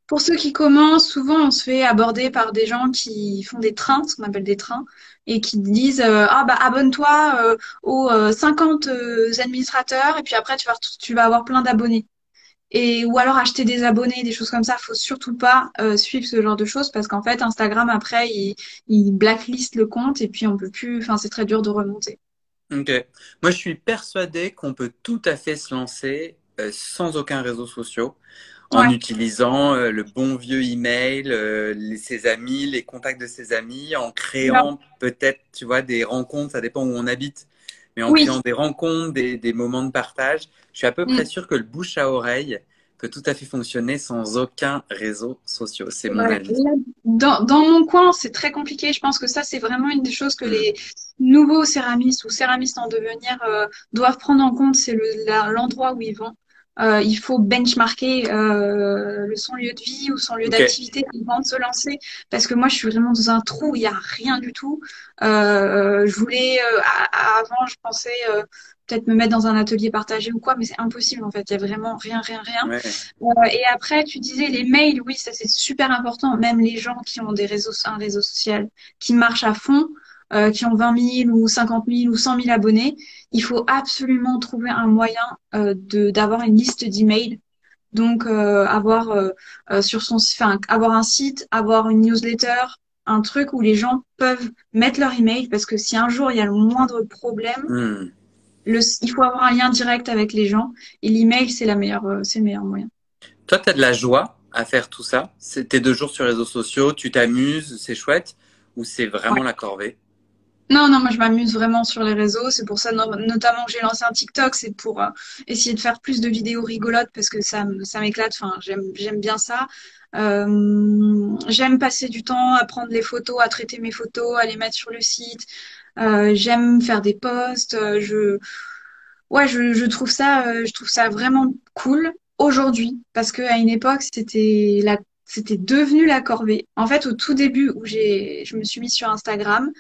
pour ceux qui commencent, souvent on se fait aborder par des gens qui font des trains, ce qu'on appelle des trains, et qui disent euh, ah bah abonne-toi euh, aux 50 euh, administrateurs et puis après tu vas tu vas avoir plein d'abonnés et ou alors acheter des abonnés, des choses comme ça. Faut surtout pas euh, suivre ce genre de choses parce qu'en fait Instagram après il, il blacklist le compte et puis on peut plus. Enfin c'est très dur de remonter. Ok. Moi je suis persuadée qu'on peut tout à fait se lancer euh, sans aucun réseau social en utilisant euh, le bon vieux email, les, ses amis, les contacts de ses amis, en créant peut-être, tu vois, des rencontres, ça dépend où on habite, mais en créant des rencontres, des, des, moments de partage. Je suis à peu près mm. sûr que le bouche à oreille, peut tout à fait fonctionner sans aucun réseau social. C'est mon avis. Dans, dans mon coin, c'est très compliqué. Je pense que ça, c'est vraiment une des choses que les nouveaux céramistes ou céramistes en devenir euh, doivent prendre en compte. C'est le, l'endroit où ils vont. Euh, il faut benchmarker euh, le son lieu de vie ou son lieu d'activité avant de se lancer. Parce que moi, je suis vraiment dans un trou où il n'y a rien du tout. Euh, je voulais, euh, avant, je pensais euh, peut-être me mettre dans un atelier partagé ou quoi, mais c'est impossible en fait. Il y a vraiment rien, rien, rien. Ouais. Et après, tu disais les mails, oui, ça c'est super important. Même les gens qui ont des réseaux, un réseau social qui marche à fond, euh, qui ont 20 000 ou 50 000 ou 100 000 abonnés, il faut absolument trouver un moyen euh, de d'avoir une liste d'emails. Donc euh, avoir sur son, enfin avoir un site, avoir une newsletter, un truc où les gens peuvent mettre leur email parce que si un jour il y a le moindre problème, Hmm. le, il faut avoir un lien direct avec les gens et l'email c'est la meilleure, c'est le meilleur moyen. Toi, tu as de la joie à faire tout ça? Tes deux jours sur les réseaux sociaux, tu t'amuses, c'est chouette, ou c'est vraiment Ouais. la corvée? Non, non, moi je m'amuse vraiment sur les réseaux. C'est pour ça no- notamment que j'ai lancé un TikTok, c'est pour euh, essayer de faire plus de vidéos rigolotes parce que ça, m'éclate. Enfin, j'aime, bien ça. Euh, j'aime passer du temps à prendre les photos, à traiter mes photos, à les mettre sur le site. Euh, j'aime faire des posts. Je, ouais, je, trouve ça, je trouve ça vraiment cool aujourd'hui parce que à une époque c'était la, c'était devenu la corvée. En fait, au tout début où j'ai, je me suis mise sur Instagram.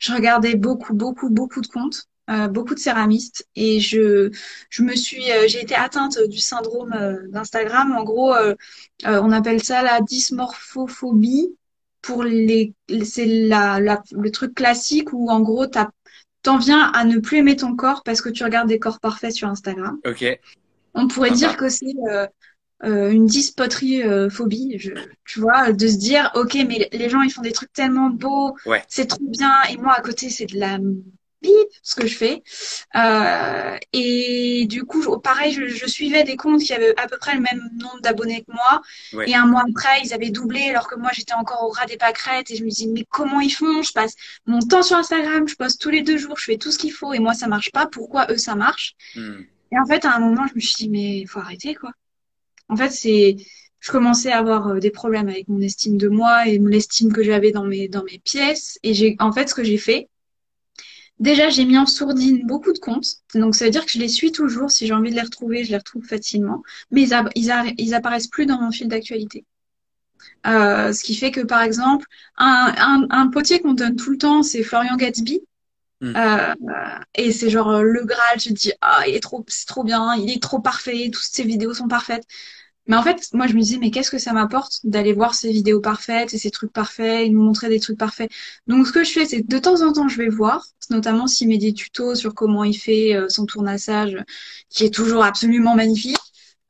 Je regardais beaucoup, beaucoup, beaucoup de comptes, euh, beaucoup de céramistes, et je, je me suis, euh, j'ai été atteinte du syndrome euh, d'Instagram. En gros, euh, euh, on appelle ça la dysmorphophobie. Pour les, c'est la, la, le truc classique où en gros t'as, t'en viens à ne plus aimer ton corps parce que tu regardes des corps parfaits sur Instagram. Ok. On pourrait Sympa. dire que c'est euh, une dyspoterie euh, phobie, je, tu vois, de se dire, ok, mais les gens ils font des trucs tellement beaux, Ouais. c'est trop bien, et moi à côté c'est de la bip ce que je fais. Euh, et du coup, pareil, je, je suivais des comptes qui avaient à peu près le même nombre d'abonnés que moi, Ouais. et un mois après ils avaient doublé alors que moi j'étais encore au ras des pâquerettes, et je me dis, mais comment ils font? Je passe mon temps sur Instagram, je poste tous les deux jours, je fais tout ce qu'il faut, et moi ça marche pas, pourquoi eux ça marche? Hmm. Et en fait, à un moment, je me suis dit, mais faut arrêter, quoi. En fait, c'est, je commençais à avoir euh, des problèmes avec mon estime de moi et l'estime que j'avais dans mes, dans mes pièces. Et j'ai, en fait, ce que j'ai fait, déjà, j'ai mis en sourdine beaucoup de comptes. Donc, ça veut dire que je les suis toujours. Si j'ai envie de les retrouver, je les retrouve facilement. Mais ils, a- ils, a- ils apparaissent plus dans mon fil d'actualité. Euh, ce qui fait que, par exemple, un, un, un potier qu'on donne tout le temps, c'est Florian Gatsby. Mm. Euh, et c'est genre le Graal, je dis, ah, il est trop, c'est trop bien, il est trop parfait, toutes ses vidéos sont parfaites. Mais en fait, moi, je me disais, mais qu'est-ce que ça m'apporte d'aller voir ces vidéos parfaites et ces trucs parfaits et nous montrer des trucs parfaits. Donc, ce que je fais, c'est de temps en temps, je vais voir, notamment s'il met des tutos sur comment il fait euh, son tournassage, qui est toujours absolument magnifique.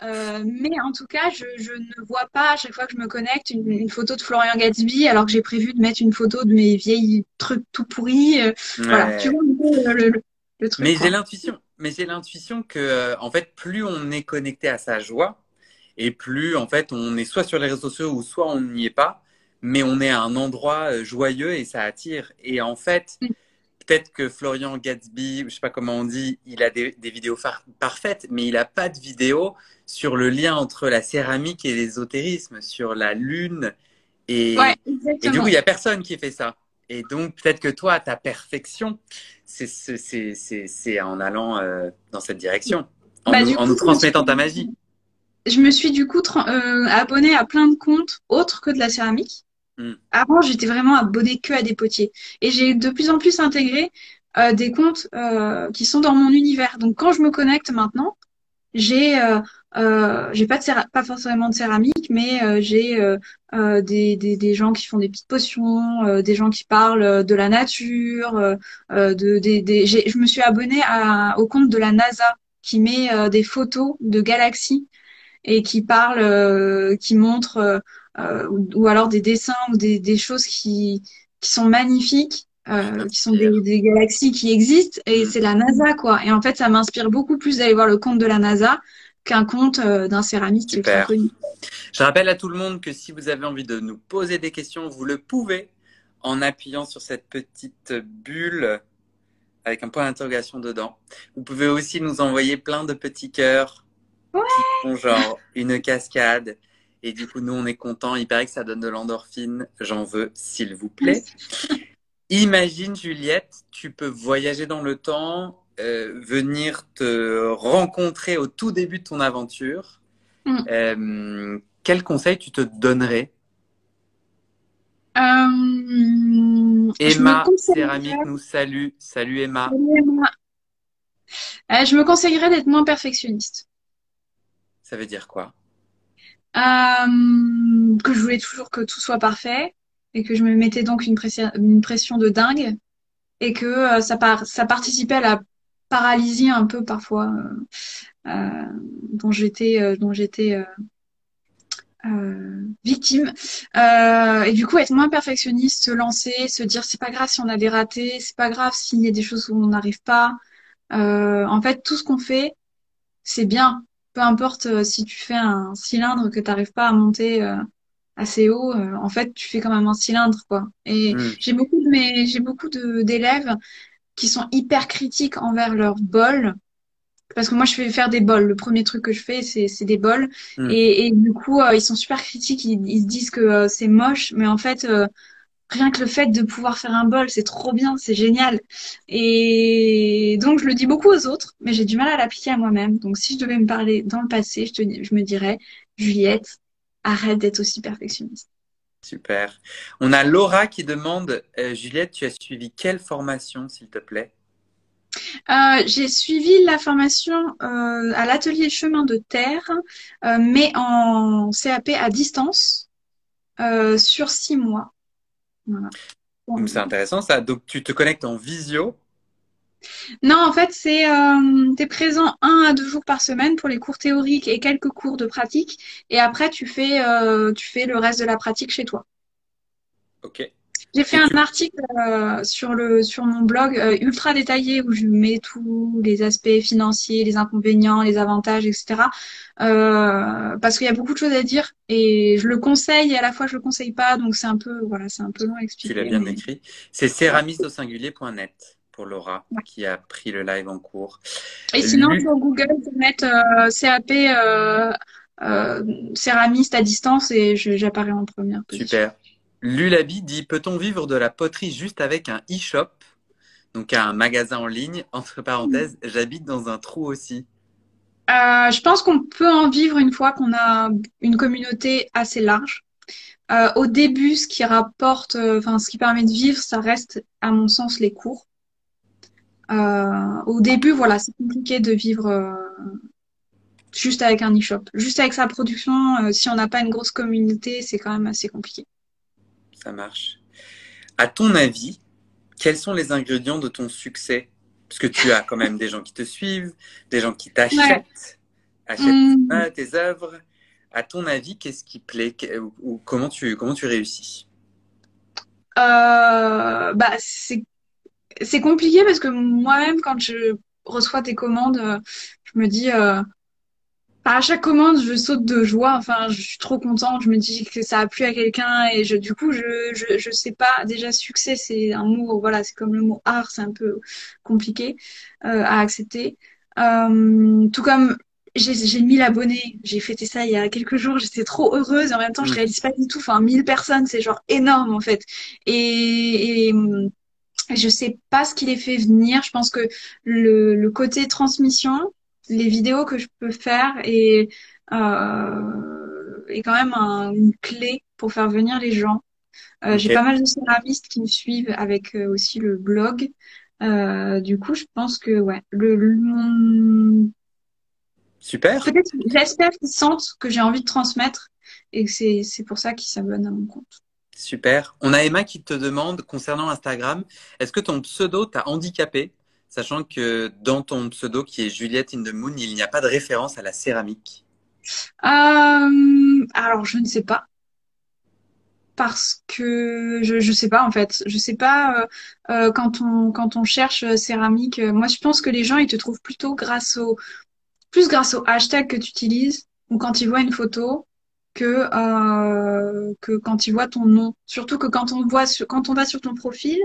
Euh, mais en tout cas, je, je ne vois pas à chaque fois que je me connecte une, une photo de Florian Gatsby, alors que j'ai prévu de mettre une photo de mes vieilles trucs tout pourris. euh, voilà, tu vois le, le, le truc, Mais j'ai l'intuition, mais j'ai l'intuition que, en fait, plus on est connecté à sa joie, et plus, en fait, on est soit sur les réseaux sociaux ou soit on n'y est pas, mais on est à un endroit euh, joyeux et ça attire. Et en fait, Mm. peut-être que Florian Gatsby, je sais pas comment on dit, il a des, des vidéos parfaites, mais il a pas de vidéo sur le lien entre la céramique et l'ésotérisme, sur la lune. Et, Ouais, et du coup, il y a personne qui fait ça. Et donc, peut-être que toi, ta perfection, c'est en allant euh, dans cette direction, en, Bah, nous, en coup, transmettant ta magie. Je me suis du coup euh, abonnée à plein de comptes autres que de la céramique. Mm. Avant, j'étais vraiment abonnée que à des potiers. Et j'ai de plus en plus intégré euh, des comptes euh, qui sont dans mon univers. Donc quand je me connecte maintenant, j'ai euh, j'ai pas de pas forcément de céramique, mais j'ai des, des, des gens qui font des petites potions, des gens qui parlent de la nature, de des, des j'ai- je me suis abonnée à, au compte de la NASA qui met des photos de galaxies et qui parle, euh, qui montre, euh, euh, ou, ou alors des dessins ou des, des choses qui, qui sont magnifiques, euh, qui sont des, des galaxies qui existent, et Mm. c'est la NASA, quoi. Et en fait, ça m'inspire beaucoup plus d'aller voir le compte de la NASA qu'un compte euh, d'un céramiste Super. connu. Je rappelle à tout le monde que si vous avez envie de nous poser des questions, vous le pouvez en appuyant sur cette petite bulle avec un point d'interrogation dedans. Vous pouvez aussi nous envoyer plein de petits cœurs Ouais. qui font genre une cascade. Et du coup, nous, on est contents. Il paraît que ça donne de l'endorphine. J'en veux, s'il vous plaît. Imagine, Juliette, tu peux voyager dans le temps, euh, venir te rencontrer au tout début de ton aventure. Mm. Euh, quel conseil tu te donnerais? Euh, Emma Céramique nous salue. Salut Emma. Euh, je me conseillerais d'être moins perfectionniste. Ça veut dire quoi? Euh, que je voulais toujours que tout soit parfait et que je me mettais donc une pression, de dingue et que euh, ça, par- ça participait à la paralysie un peu parfois euh, dont j'étais victime. Et du coup, être moins perfectionniste, se lancer, se dire c'est pas grave si on a des ratés, c'est pas grave s'il y a des choses où on n'arrive pas. En fait, tout ce qu'on fait, c'est bien. Peu importe euh, si tu fais un cylindre que tu n'arrives pas à monter euh, assez haut, euh, en fait, tu fais quand même un cylindre, quoi. Et Hmm. j'ai beaucoup de mes, j'ai beaucoup d'élèves qui sont hyper critiques envers leur bol. Parce que moi, je fais faire des bols. Le premier truc que je fais, c'est des bols. Mm. Et, et du coup, ils sont super critiques. Ils, ils se disent que c'est moche, mais en fait, rien que le fait de pouvoir faire un bol, c'est trop bien, c'est génial. Et donc, je le dis beaucoup aux autres, mais j'ai du mal à l'appliquer à moi-même. Donc, si je devais me parler dans le passé, je te, je me dirais, Juliette, arrête d'être aussi perfectionniste. Super. On a Laura qui demande, euh, Juliette, tu as suivi quelle formation, s'il te plaît? Euh, j'ai suivi la formation euh, à l'atelier chemin de terre, mais en CAP à distance sur six mois. Voilà. C'est intéressant ça. Donc tu te connectes en visio. Non, en fait, c'est euh, t'es présent un à deux jours par semaine pour les cours théoriques et quelques cours de pratique, et après tu fais euh, tu fais le reste de la pratique chez toi. Ok. J'ai fait un tu- article euh, sur le sur mon blog euh, ultra détaillé où je mets tous les aspects financiers, les inconvénients, les avantages, etc. Euh, parce qu'il y a beaucoup de choses à dire et je le conseille et à la fois je le conseille pas, donc c'est un peu voilà, c'est un peu long à Tu expliquer. l'as bien mais- écrit. C'est céramiste au singulier.net pour Laura Ouais. qui a pris le live en cours. Et sinon sur Google, faut mettre euh, CAP euh, euh, céramiste à distance et j'apparais en première position. Super. Lulabi dit Peut-on vivre de la poterie juste avec un e-shop? Donc un magasin en ligne. Entre parenthèses, j'habite dans un trou aussi. Euh, je pense qu'on peut en vivre une fois qu'on a une communauté assez large. Euh, au début, ce qui rapporte, euh, enfin, ce qui permet de vivre, ça reste, à mon sens, les cours. Au début, voilà, c'est compliqué de vivre juste avec un e-shop. Juste avec sa production, si on n'a pas une grosse communauté, c'est quand même assez compliqué. Ça marche. À ton avis, quels sont les ingrédients de ton succès? Parce que tu as quand même des gens qui te suivent, des gens qui t'achètent, achètent euh, tes œuvres. À ton avis, qu'est-ce qui plaît? Ou, comment tu comment tu réussis? Euh, bah, c'est c'est compliqué parce que moi-même, quand je reçois des commandes, euh, je me dis, euh, à chaque commande, je saute de joie. Enfin, je suis trop contente. Je me dis que ça a plu à quelqu'un et je, du coup, je, je, je sais pas. Déjà, succès, c'est un mot, voilà, c'est comme le mot art, c'est un peu compliqué euh, à accepter. Euh, tout comme j'ai j'ai 1000 abonnés. J'ai fêté ça il y a quelques jours. J'étais trop heureuse. Et en même temps, je Mm. réalise pas du tout. Enfin, 1000 personnes, c'est genre énorme en fait. Et, et je sais pas ce qui les fait venir. Je pense que le, le côté transmission, les vidéos que je peux faire est, euh, est quand même un- une clé pour faire venir les gens. Euh, J'ai pas mal de céramistes qui me suivent avec euh, aussi le blog. Du coup, je pense que ouais, le, le- Super. peut-être j'espère qu'ils sentent que j'ai envie de transmettre et que c'est c'est pour ça qu'ils s'abonnent à mon compte. Super. On a Emma qui te demande concernant Instagram, est-ce que ton pseudo t'a handicapé, sachant que dans ton pseudo qui est Juliette in the Moon, il n'y a pas de référence à la céramique. Euh, alors je ne sais pas. Parce que je je sais pas en fait. Je sais pas euh, euh, quand on quand on cherche céramique moi je pense que les gens ils te trouvent plutôt grâce au plus grâce au hashtag que tu utilises ou quand ils voient une photo que que quand ils voient ton nom. Surtout que quand on voit sur, quand on va sur ton profil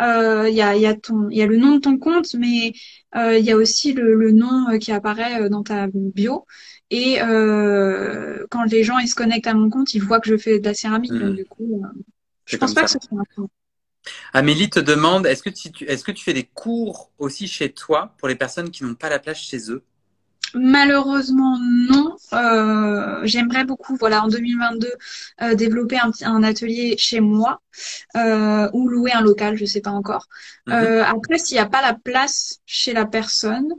euh, il y a, y a y le nom de ton compte, mais euh, il y a aussi le, le nom qui apparaît dans ta bio. Et euh, quand les gens ils se connectent à mon compte, ils voient que je fais de la céramique. Donc, du coup, euh, je C'est pense pas ça. que ce soit un. Amélie te demande, est-ce que tu, est-ce que tu fais des cours aussi chez toi pour les personnes qui n'ont pas la place chez eux? Malheureusement, non. Euh, j'aimerais beaucoup, voilà, en 2022, euh, développer un, atelier chez moi euh, ou louer un local, je sais pas encore. Mhm. Après, s'il n'y a pas la place chez la personne,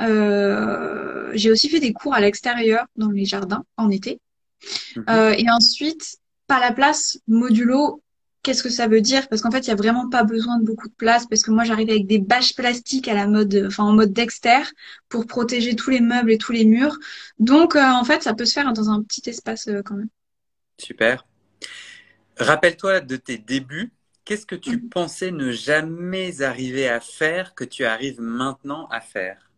euh, j'ai aussi fait des cours à l'extérieur, dans les jardins, en été. Mhm. Euh, et ensuite, pas la place, modulo, qu'est-ce que ça veut dire? Parce qu'en fait, il y a vraiment pas besoin de beaucoup de place, parce que moi, j'arrive avec des bâches plastiques à la mode, enfin, en mode Dexter, pour protéger tous les meubles et tous les murs. Donc, euh, en fait, ça peut se faire dans un petit espace, euh, quand même. Super. Rappelle-toi de tes débuts. Qu'est-ce que tu Mhm. pensais ne jamais arriver à faire que tu arrives maintenant à faire?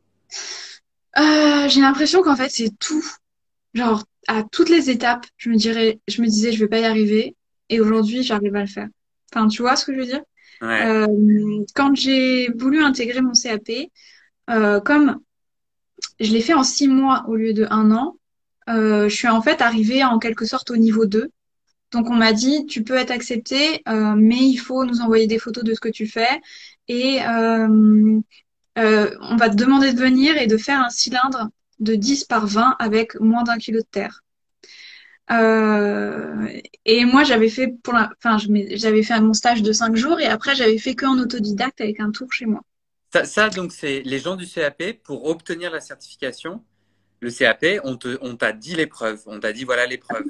Euh, j'ai l'impression qu'en fait, c'est tout. Genre, à toutes les étapes, je me dirais, je me disais, je vais pas y arriver. Et aujourd'hui, j'arrive à le faire. Enfin, tu vois ce que je veux dire? Ouais. Euh, quand j'ai voulu intégrer mon CAP, euh, comme je l'ai fait en six mois au lieu de un an, euh, je suis en fait arrivée en quelque sorte au niveau 2. Donc on m'a dit, tu peux être accepté, mais il faut nous envoyer des photos de ce que tu fais et on va te demander de venir et de faire un cylindre de 10 par 20 avec moins d'un kilo de terre. Euh, et moi, j'avais fait pour la, enfin, j'avais fait mon stage de 5 jours et après, j'avais fait que en autodidacte avec un tour chez moi. Ça, ça, donc, c'est les gens du CAP pour obtenir la certification. Le CAP, on te, on t'a dit l'épreuve. On t'a dit voilà l'épreuve.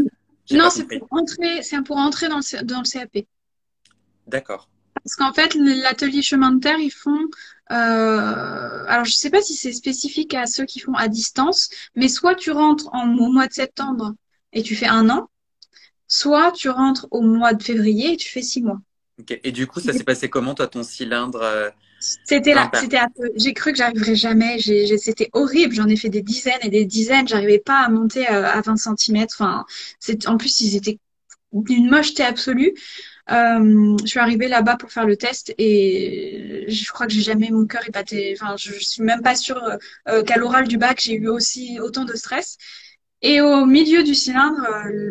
Non, c'est pour entrer, c'est pour entrer dans le, C- dans le CAP. D'accord. Parce qu'en fait, l'atelier chemin de terre, ils font. Euh, alors, je sais pas si c'est spécifique à ceux qui font à distance, mais soit tu rentres en, au mois de septembre et tu fais un an, soit tu rentres au mois de février et tu fais six mois. Et du coup, ça s'est passé comment, toi, ton cylindre euh, C'était là, c'était un peu- j'ai cru que j'arriverais jamais. C'était horrible. J'en ai fait des dizaines et des dizaines. J'arrivais pas à monter euh, à 20 centimètres. Enfin, en plus, ils étaient d'une mocheté absolue. Euh, je suis arrivée là-bas pour faire le test et je crois que j'ai jamais mon cœur batté. Enfin, je, je suis même pas sûre euh, qu'à l'oral du bac j'ai eu aussi autant de stress. Et au milieu du cylindre, euh,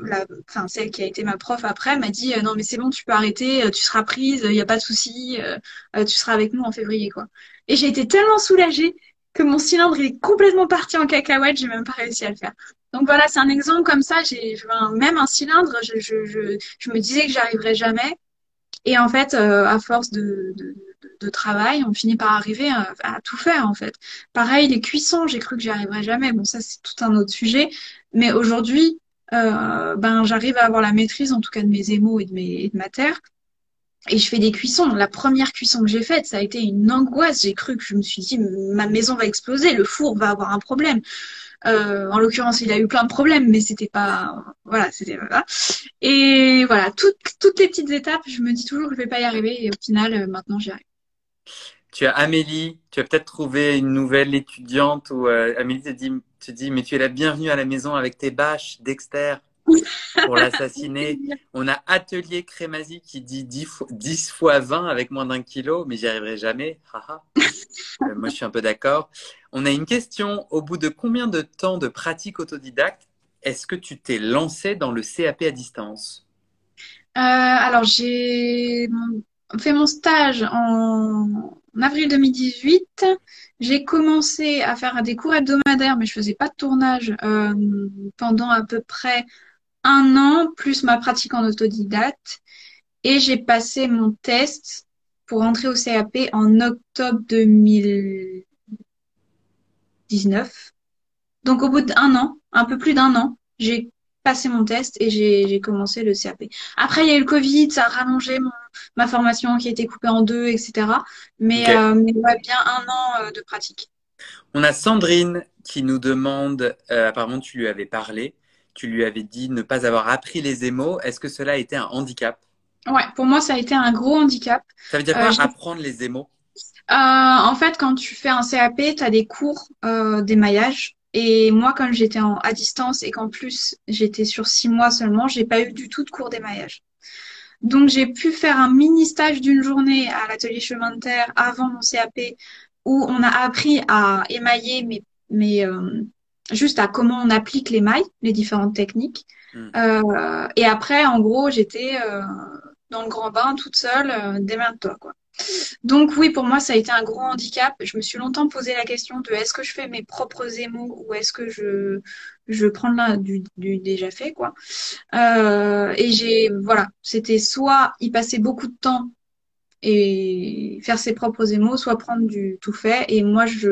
la, enfin celle qui a été ma prof après m'a dit euh, non mais c'est bon, tu peux arrêter, euh, tu seras prise, il y a pas de souci, tu seras avec nous en février quoi. Et j'ai été tellement soulagée que mon cylindre est complètement parti en cacahuète, j'ai même pas réussi à le faire. Donc voilà, c'est un exemple comme ça. J'ai même un cylindre, je, je, je, je me disais que j'arriverais jamais. Et en fait, euh, à force de, travail, on finit par arriver à, à tout faire en fait. Pareil, les cuissons, j'ai cru que j'y arriverais jamais. Bon, ça c'est tout un autre sujet. Mais aujourd'hui, euh, ben j'arrive à avoir la maîtrise en tout cas de mes émaux et de mes et de ma terre. Et je fais des cuissons. La première cuisson que j'ai faite, ça a été une angoisse. J'ai cru que je me suis dit, ma maison va exploser, le four va avoir un problème. Euh, en l'occurrence, il a eu plein de problèmes, mais c'était pas, voilà, c'était. Et voilà, toutes, les petites étapes, je me dis toujours que je vais pas y arriver, et au final, euh, maintenant, j'y arrive. Tu as Amélie, tu as peut-être trouvé une nouvelle étudiante ou euh, Amélie te dit, te dit, mais tu es la bienvenue à la maison avec tes bâches, Dexter, pour l'assassiner. On a Atelier Crémazie qui dit 10 fois, 10 fois 20 avec moins d'un kilo, mais j'y arriverai jamais. Euh, moi, je suis un peu d'accord. On a une question. Au bout de combien de temps de pratique autodidacte est-ce que tu t'es lancé dans le CAP à distance? Euh, alors, j'ai fait mon stage en, en avril 2018. J'ai commencé à faire des cours hebdomadaires, mais je faisais pas de tournage euh, pendant à peu près un an, plus ma pratique en autodidacte. Et j'ai passé mon test pour entrer au CAP en octobre 2019. Donc au bout d'un an, un peu plus d'un an, j'ai passé mon test et j'ai commencé le CAP. Après, il y a eu le Covid, ça a rallongé mon, ma formation qui a été coupée en deux, etc. Mais, Ok. euh, mais ouais, bien un an euh, de pratique. On a Sandrine qui nous demande, euh, apparemment tu lui avais parlé, tu lui avais dit ne pas avoir appris les émaux. Est-ce que cela a été un handicap? Ouais, pour moi, ça a été un gros handicap. Ça veut dire Euh, quoi apprendre les émaux? Euh, en fait, quand tu fais un CAP, tu as des cours euh, d'émaillage. Et moi, comme j'étais en, à distance et qu'en plus j'étais sur six mois seulement, j'ai pas eu du tout de cours d'émaillage. Donc j'ai pu faire un mini stage d'une journée à l'atelier chemin de terre avant mon CAP où on a appris à émailler euh, juste à comment on applique les mailles, les différentes techniques. Hmm. Euh, et après, en gros, j'étais euh, dans le grand bain toute seule, euh, démerde-toi quoi. Donc oui, pour moi, ça a été un gros handicap. Je me suis longtemps posé la question de est-ce que je fais mes propres émaux ou est-ce que je je prends là du, du déjà fait quoi. Et j'ai voilà, c'était soit y passer beaucoup de temps et faire ses propres émaux, soit prendre du tout fait. Et moi, je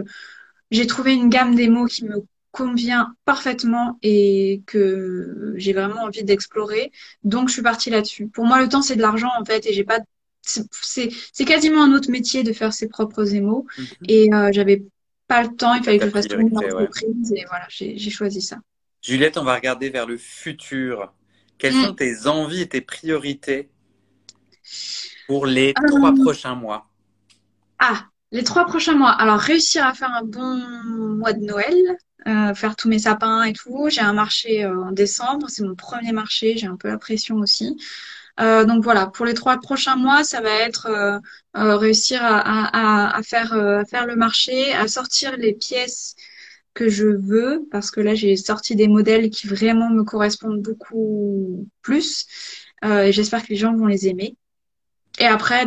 j'ai trouvé une gamme d'émaux qui me convient parfaitement et que j'ai vraiment envie d'explorer. Donc, je suis partie là-dessus. Pour moi, le temps, c'est de l'argent, en fait, et j'ai pas, c'est, quasiment un autre métier de faire ses propres émaux. Mhm. Et euh, j'avais pas le temps, il fallait que je fasse tout une ouais. entreprise, et voilà, j'ai, j'ai choisi ça. Juliette, on va regarder vers le futur. Quelles Mm. sont tes envies et tes priorités pour les Euh, trois prochains mois? Ah, les trois prochains mois. Alors, réussir à faire un bon mois de Noël, euh, faire tous mes sapins et tout. J'ai un marché euh, en décembre, c'est mon premier marché, j'ai un peu la pression aussi. Euh, donc voilà, pour les trois prochains mois, ça va être euh, euh, réussir à, à, à, faire, euh, à faire le marché, à sortir les pièces que je veux, parce que là, j'ai sorti des modèles qui vraiment me correspondent beaucoup plus. Et j'espère que les gens vont les aimer. Et après,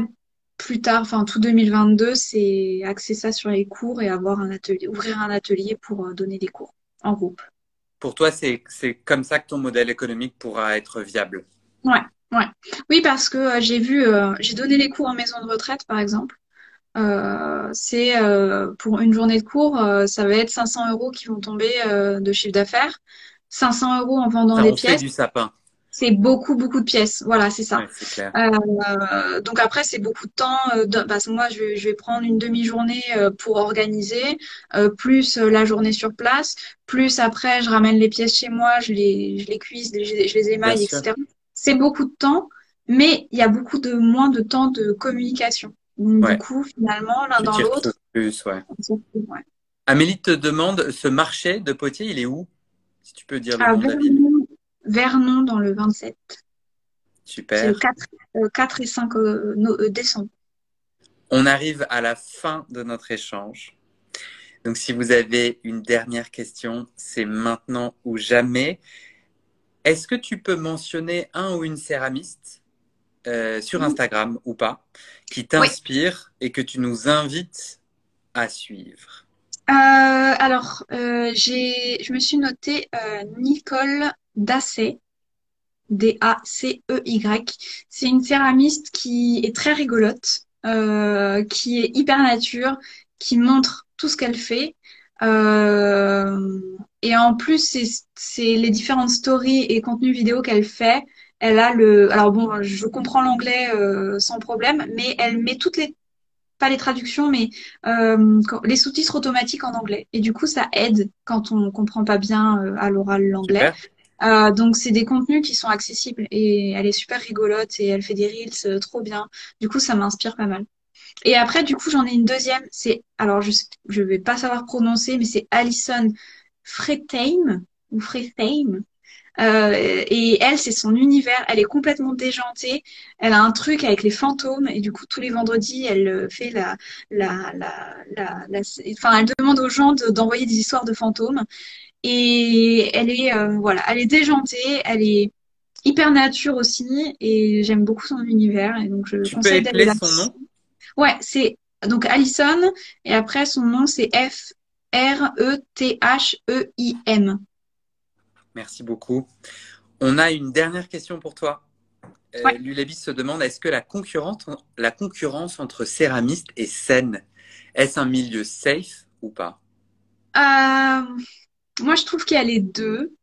plus tard, enfin tout 2022, c'est axer ça sur les cours et avoir un atelier, ouvrir un atelier pour euh, donner des cours en groupe. Pour toi, c'est, comme ça que ton modèle économique pourra être viable? Ouais, ouais. Oui, parce que euh, j'ai vu, euh, j'ai donné les cours en maison de retraite, par exemple. Euh, c'est pour une journée de cours, ça va être 500 euros qui vont tomber de chiffre d'affaires. 500 euros en vendant Ça, des on fait pièces, du sapin. C'est beaucoup, beaucoup de pièces. Voilà, c'est ça. Ouais, clair. Euh, donc après, c'est beaucoup de temps. euh, de- parce que moi, je vais, je vais prendre une demi-journée euh, pour organiser, euh, plus euh, la journée sur place, plus après, je ramène les pièces chez moi, je les, je les cuise, je les, je les Bien émaille, etc. C'est beaucoup de temps, mais il y a beaucoup de moins de temps de communication. Donc, Ouais. du coup, finalement, l'un dans l'autre, plus, ouais. Amélie te demande, ce marché de Potier, il est où? Si tu peux dire le À nom de la ville. Vernon, dans le 27. C'est le Super. 4, euh, 4 et 5 euh, euh, décembre. On arrive à la fin de notre échange. Donc, si vous avez une dernière question, c'est maintenant ou jamais. Est-ce que tu peux mentionner un ou une céramiste euh, sur Instagram ou pas qui t'inspire et que tu nous invites à suivre? Euh, alors, euh, j'ai, je me suis notée euh, Nicole Dacé, D-A-C-E-Y. C'est une céramiste qui est très rigolote, euh, qui est hyper nature, qui montre tout ce qu'elle fait. Euh, et en plus, c'est, les différentes stories et contenus vidéo qu'elle fait. Elle a le, alors bon, je comprends l'anglais euh, sans problème, mais elle met toutes les pas les traductions, mais les sous-titres automatiques en anglais. Et du coup, ça aide quand on comprend pas bien à l'oral l'anglais. Euh, donc, c'est des contenus qui sont accessibles et elle est super rigolote et elle fait des reels euh, trop bien. Du coup, ça m'inspire pas mal. Et après, du coup, j'en ai une deuxième. C'est, alors, je, je vais pas savoir prononcer, mais c'est Alison Fretheim ou Fretheim. Euh, et elle, c'est son univers. Elle est complètement déjantée. Elle a un truc avec les fantômes et du coup, tous les vendredis, elle euh, fait la, la, la, la, enfin, elle demande aux gens de- d'envoyer des histoires de fantômes. Et elle est, euh, voilà, elle est déjantée. Elle est hyper nature aussi et j'aime beaucoup son univers. Et donc, je Tu peux conseille d'aller épeler là. son nom? Ouais, c'est donc Alison et après son nom c'est F R E T H E I M. Merci beaucoup. On a une dernière question pour toi. Euh, Ouais. Lulabis se demande, est-ce que la concurrence, la concurrence entre céramistes est saine? Est-ce un milieu safe ou pas? Euh, moi, je trouve qu'il y a les deux.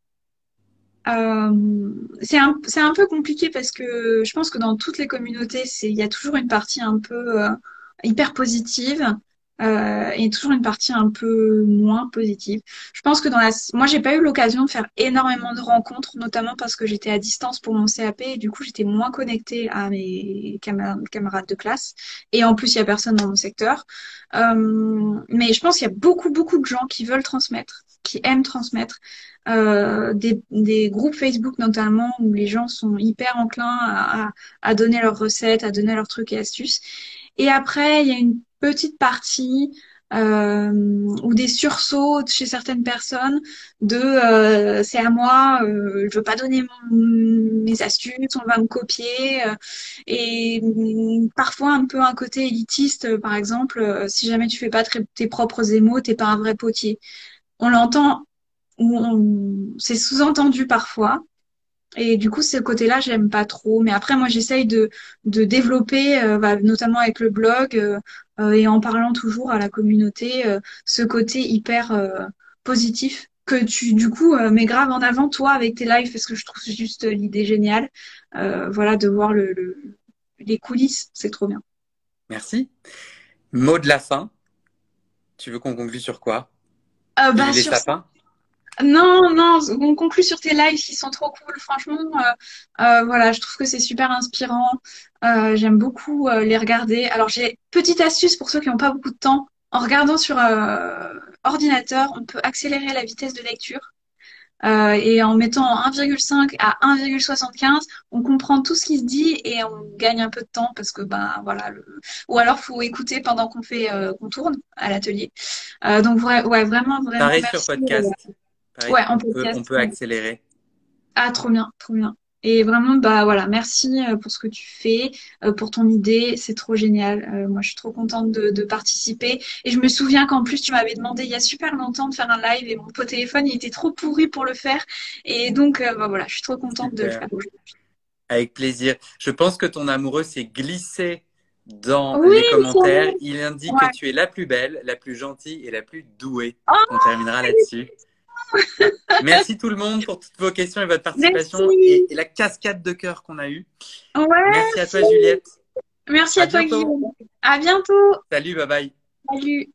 Euh, c'est un, un peu compliqué parce que je pense que dans toutes les communautés, il y a toujours une partie un peu euh, hyper positive euh, et toujours une partie un peu moins positive. Je pense que dans la, moi, j'ai pas eu l'occasion de faire énormément de rencontres, notamment parce que j'étais à distance pour mon CAP et du coup, j'étais moins connectée à mes camar- camarades de classe. Et en plus, il y a personne dans mon secteur. Euh, mais je pense qu'il y a beaucoup, beaucoup de gens qui veulent transmettre qui aiment transmettre. Euh, des, groupes Facebook notamment où les gens sont hyper enclins à, donner leurs recettes, à donner leurs trucs et astuces. Et après, il y a une petite partie euh, ou des sursauts chez certaines personnes de euh, c'est à moi, euh, je veux pas donner mes astuces, on va me copier et parfois un peu un côté élitiste par exemple si jamais tu fais pas tes propres émaux, t'es pas un vrai potier. On l'entend c'est sous-entendu parfois. Et du coup, ce côté-là, j'aime pas trop. Mais après, moi, j'essaye de, développer, euh, bah, notamment avec le blog euh, euh, et en parlant toujours à la communauté, ce côté hyper positif que tu, du coup, mets grave en avant, toi, avec tes lives, parce que je trouve juste l'idée géniale. voilà, de voir le, les coulisses, c'est trop bien. Merci. Mot de la fin. Tu veux qu'on conclue sur quoi? Euh, bah, sur sapins non, non, on conclut sur tes lives qui sont trop cool. Franchement, euh, euh, voilà, je trouve que c'est super inspirant. Euh, j'aime beaucoup les regarder. Alors, j'ai petite astuce pour ceux qui n'ont pas beaucoup de temps. En regardant sur ordinateur, on peut accélérer la vitesse de lecture. Et en mettant 1,5 à 1,75, on comprend tout ce qui se dit et on gagne un peu de temps parce que ben voilà. Ou alors faut écouter pendant qu'on fait qu'on tourne à l'atelier. donc ouais, vraiment vraiment. Pareil sur podcast ouais, on, peut, on peut accélérer. Ah, trop bien, trop bien. Et vraiment, bah voilà, merci euh, pour ce que tu fais, euh, pour ton idée, c'est trop génial. Euh, moi, je suis trop contente de, de participer. Et je me souviens qu'en plus, tu m'avais demandé il y a super longtemps de faire un live et mon pot téléphone, il était trop pourri pour le faire. Et donc, bah voilà, je suis trop contente de le faire aujourd'hui. Avec plaisir. Je pense que ton amoureux s'est glissé dans les commentaires. Il indique que tu es la plus belle, la plus gentille et la plus douée. Oh, on terminera là-dessus. Merci tout le monde pour toutes vos questions et votre participation et, la cascade de cœur qu'on a eue. Merci à toi Juliette. Merci à, toi Guillaume. À bientôt. Salut, bye bye. Salut.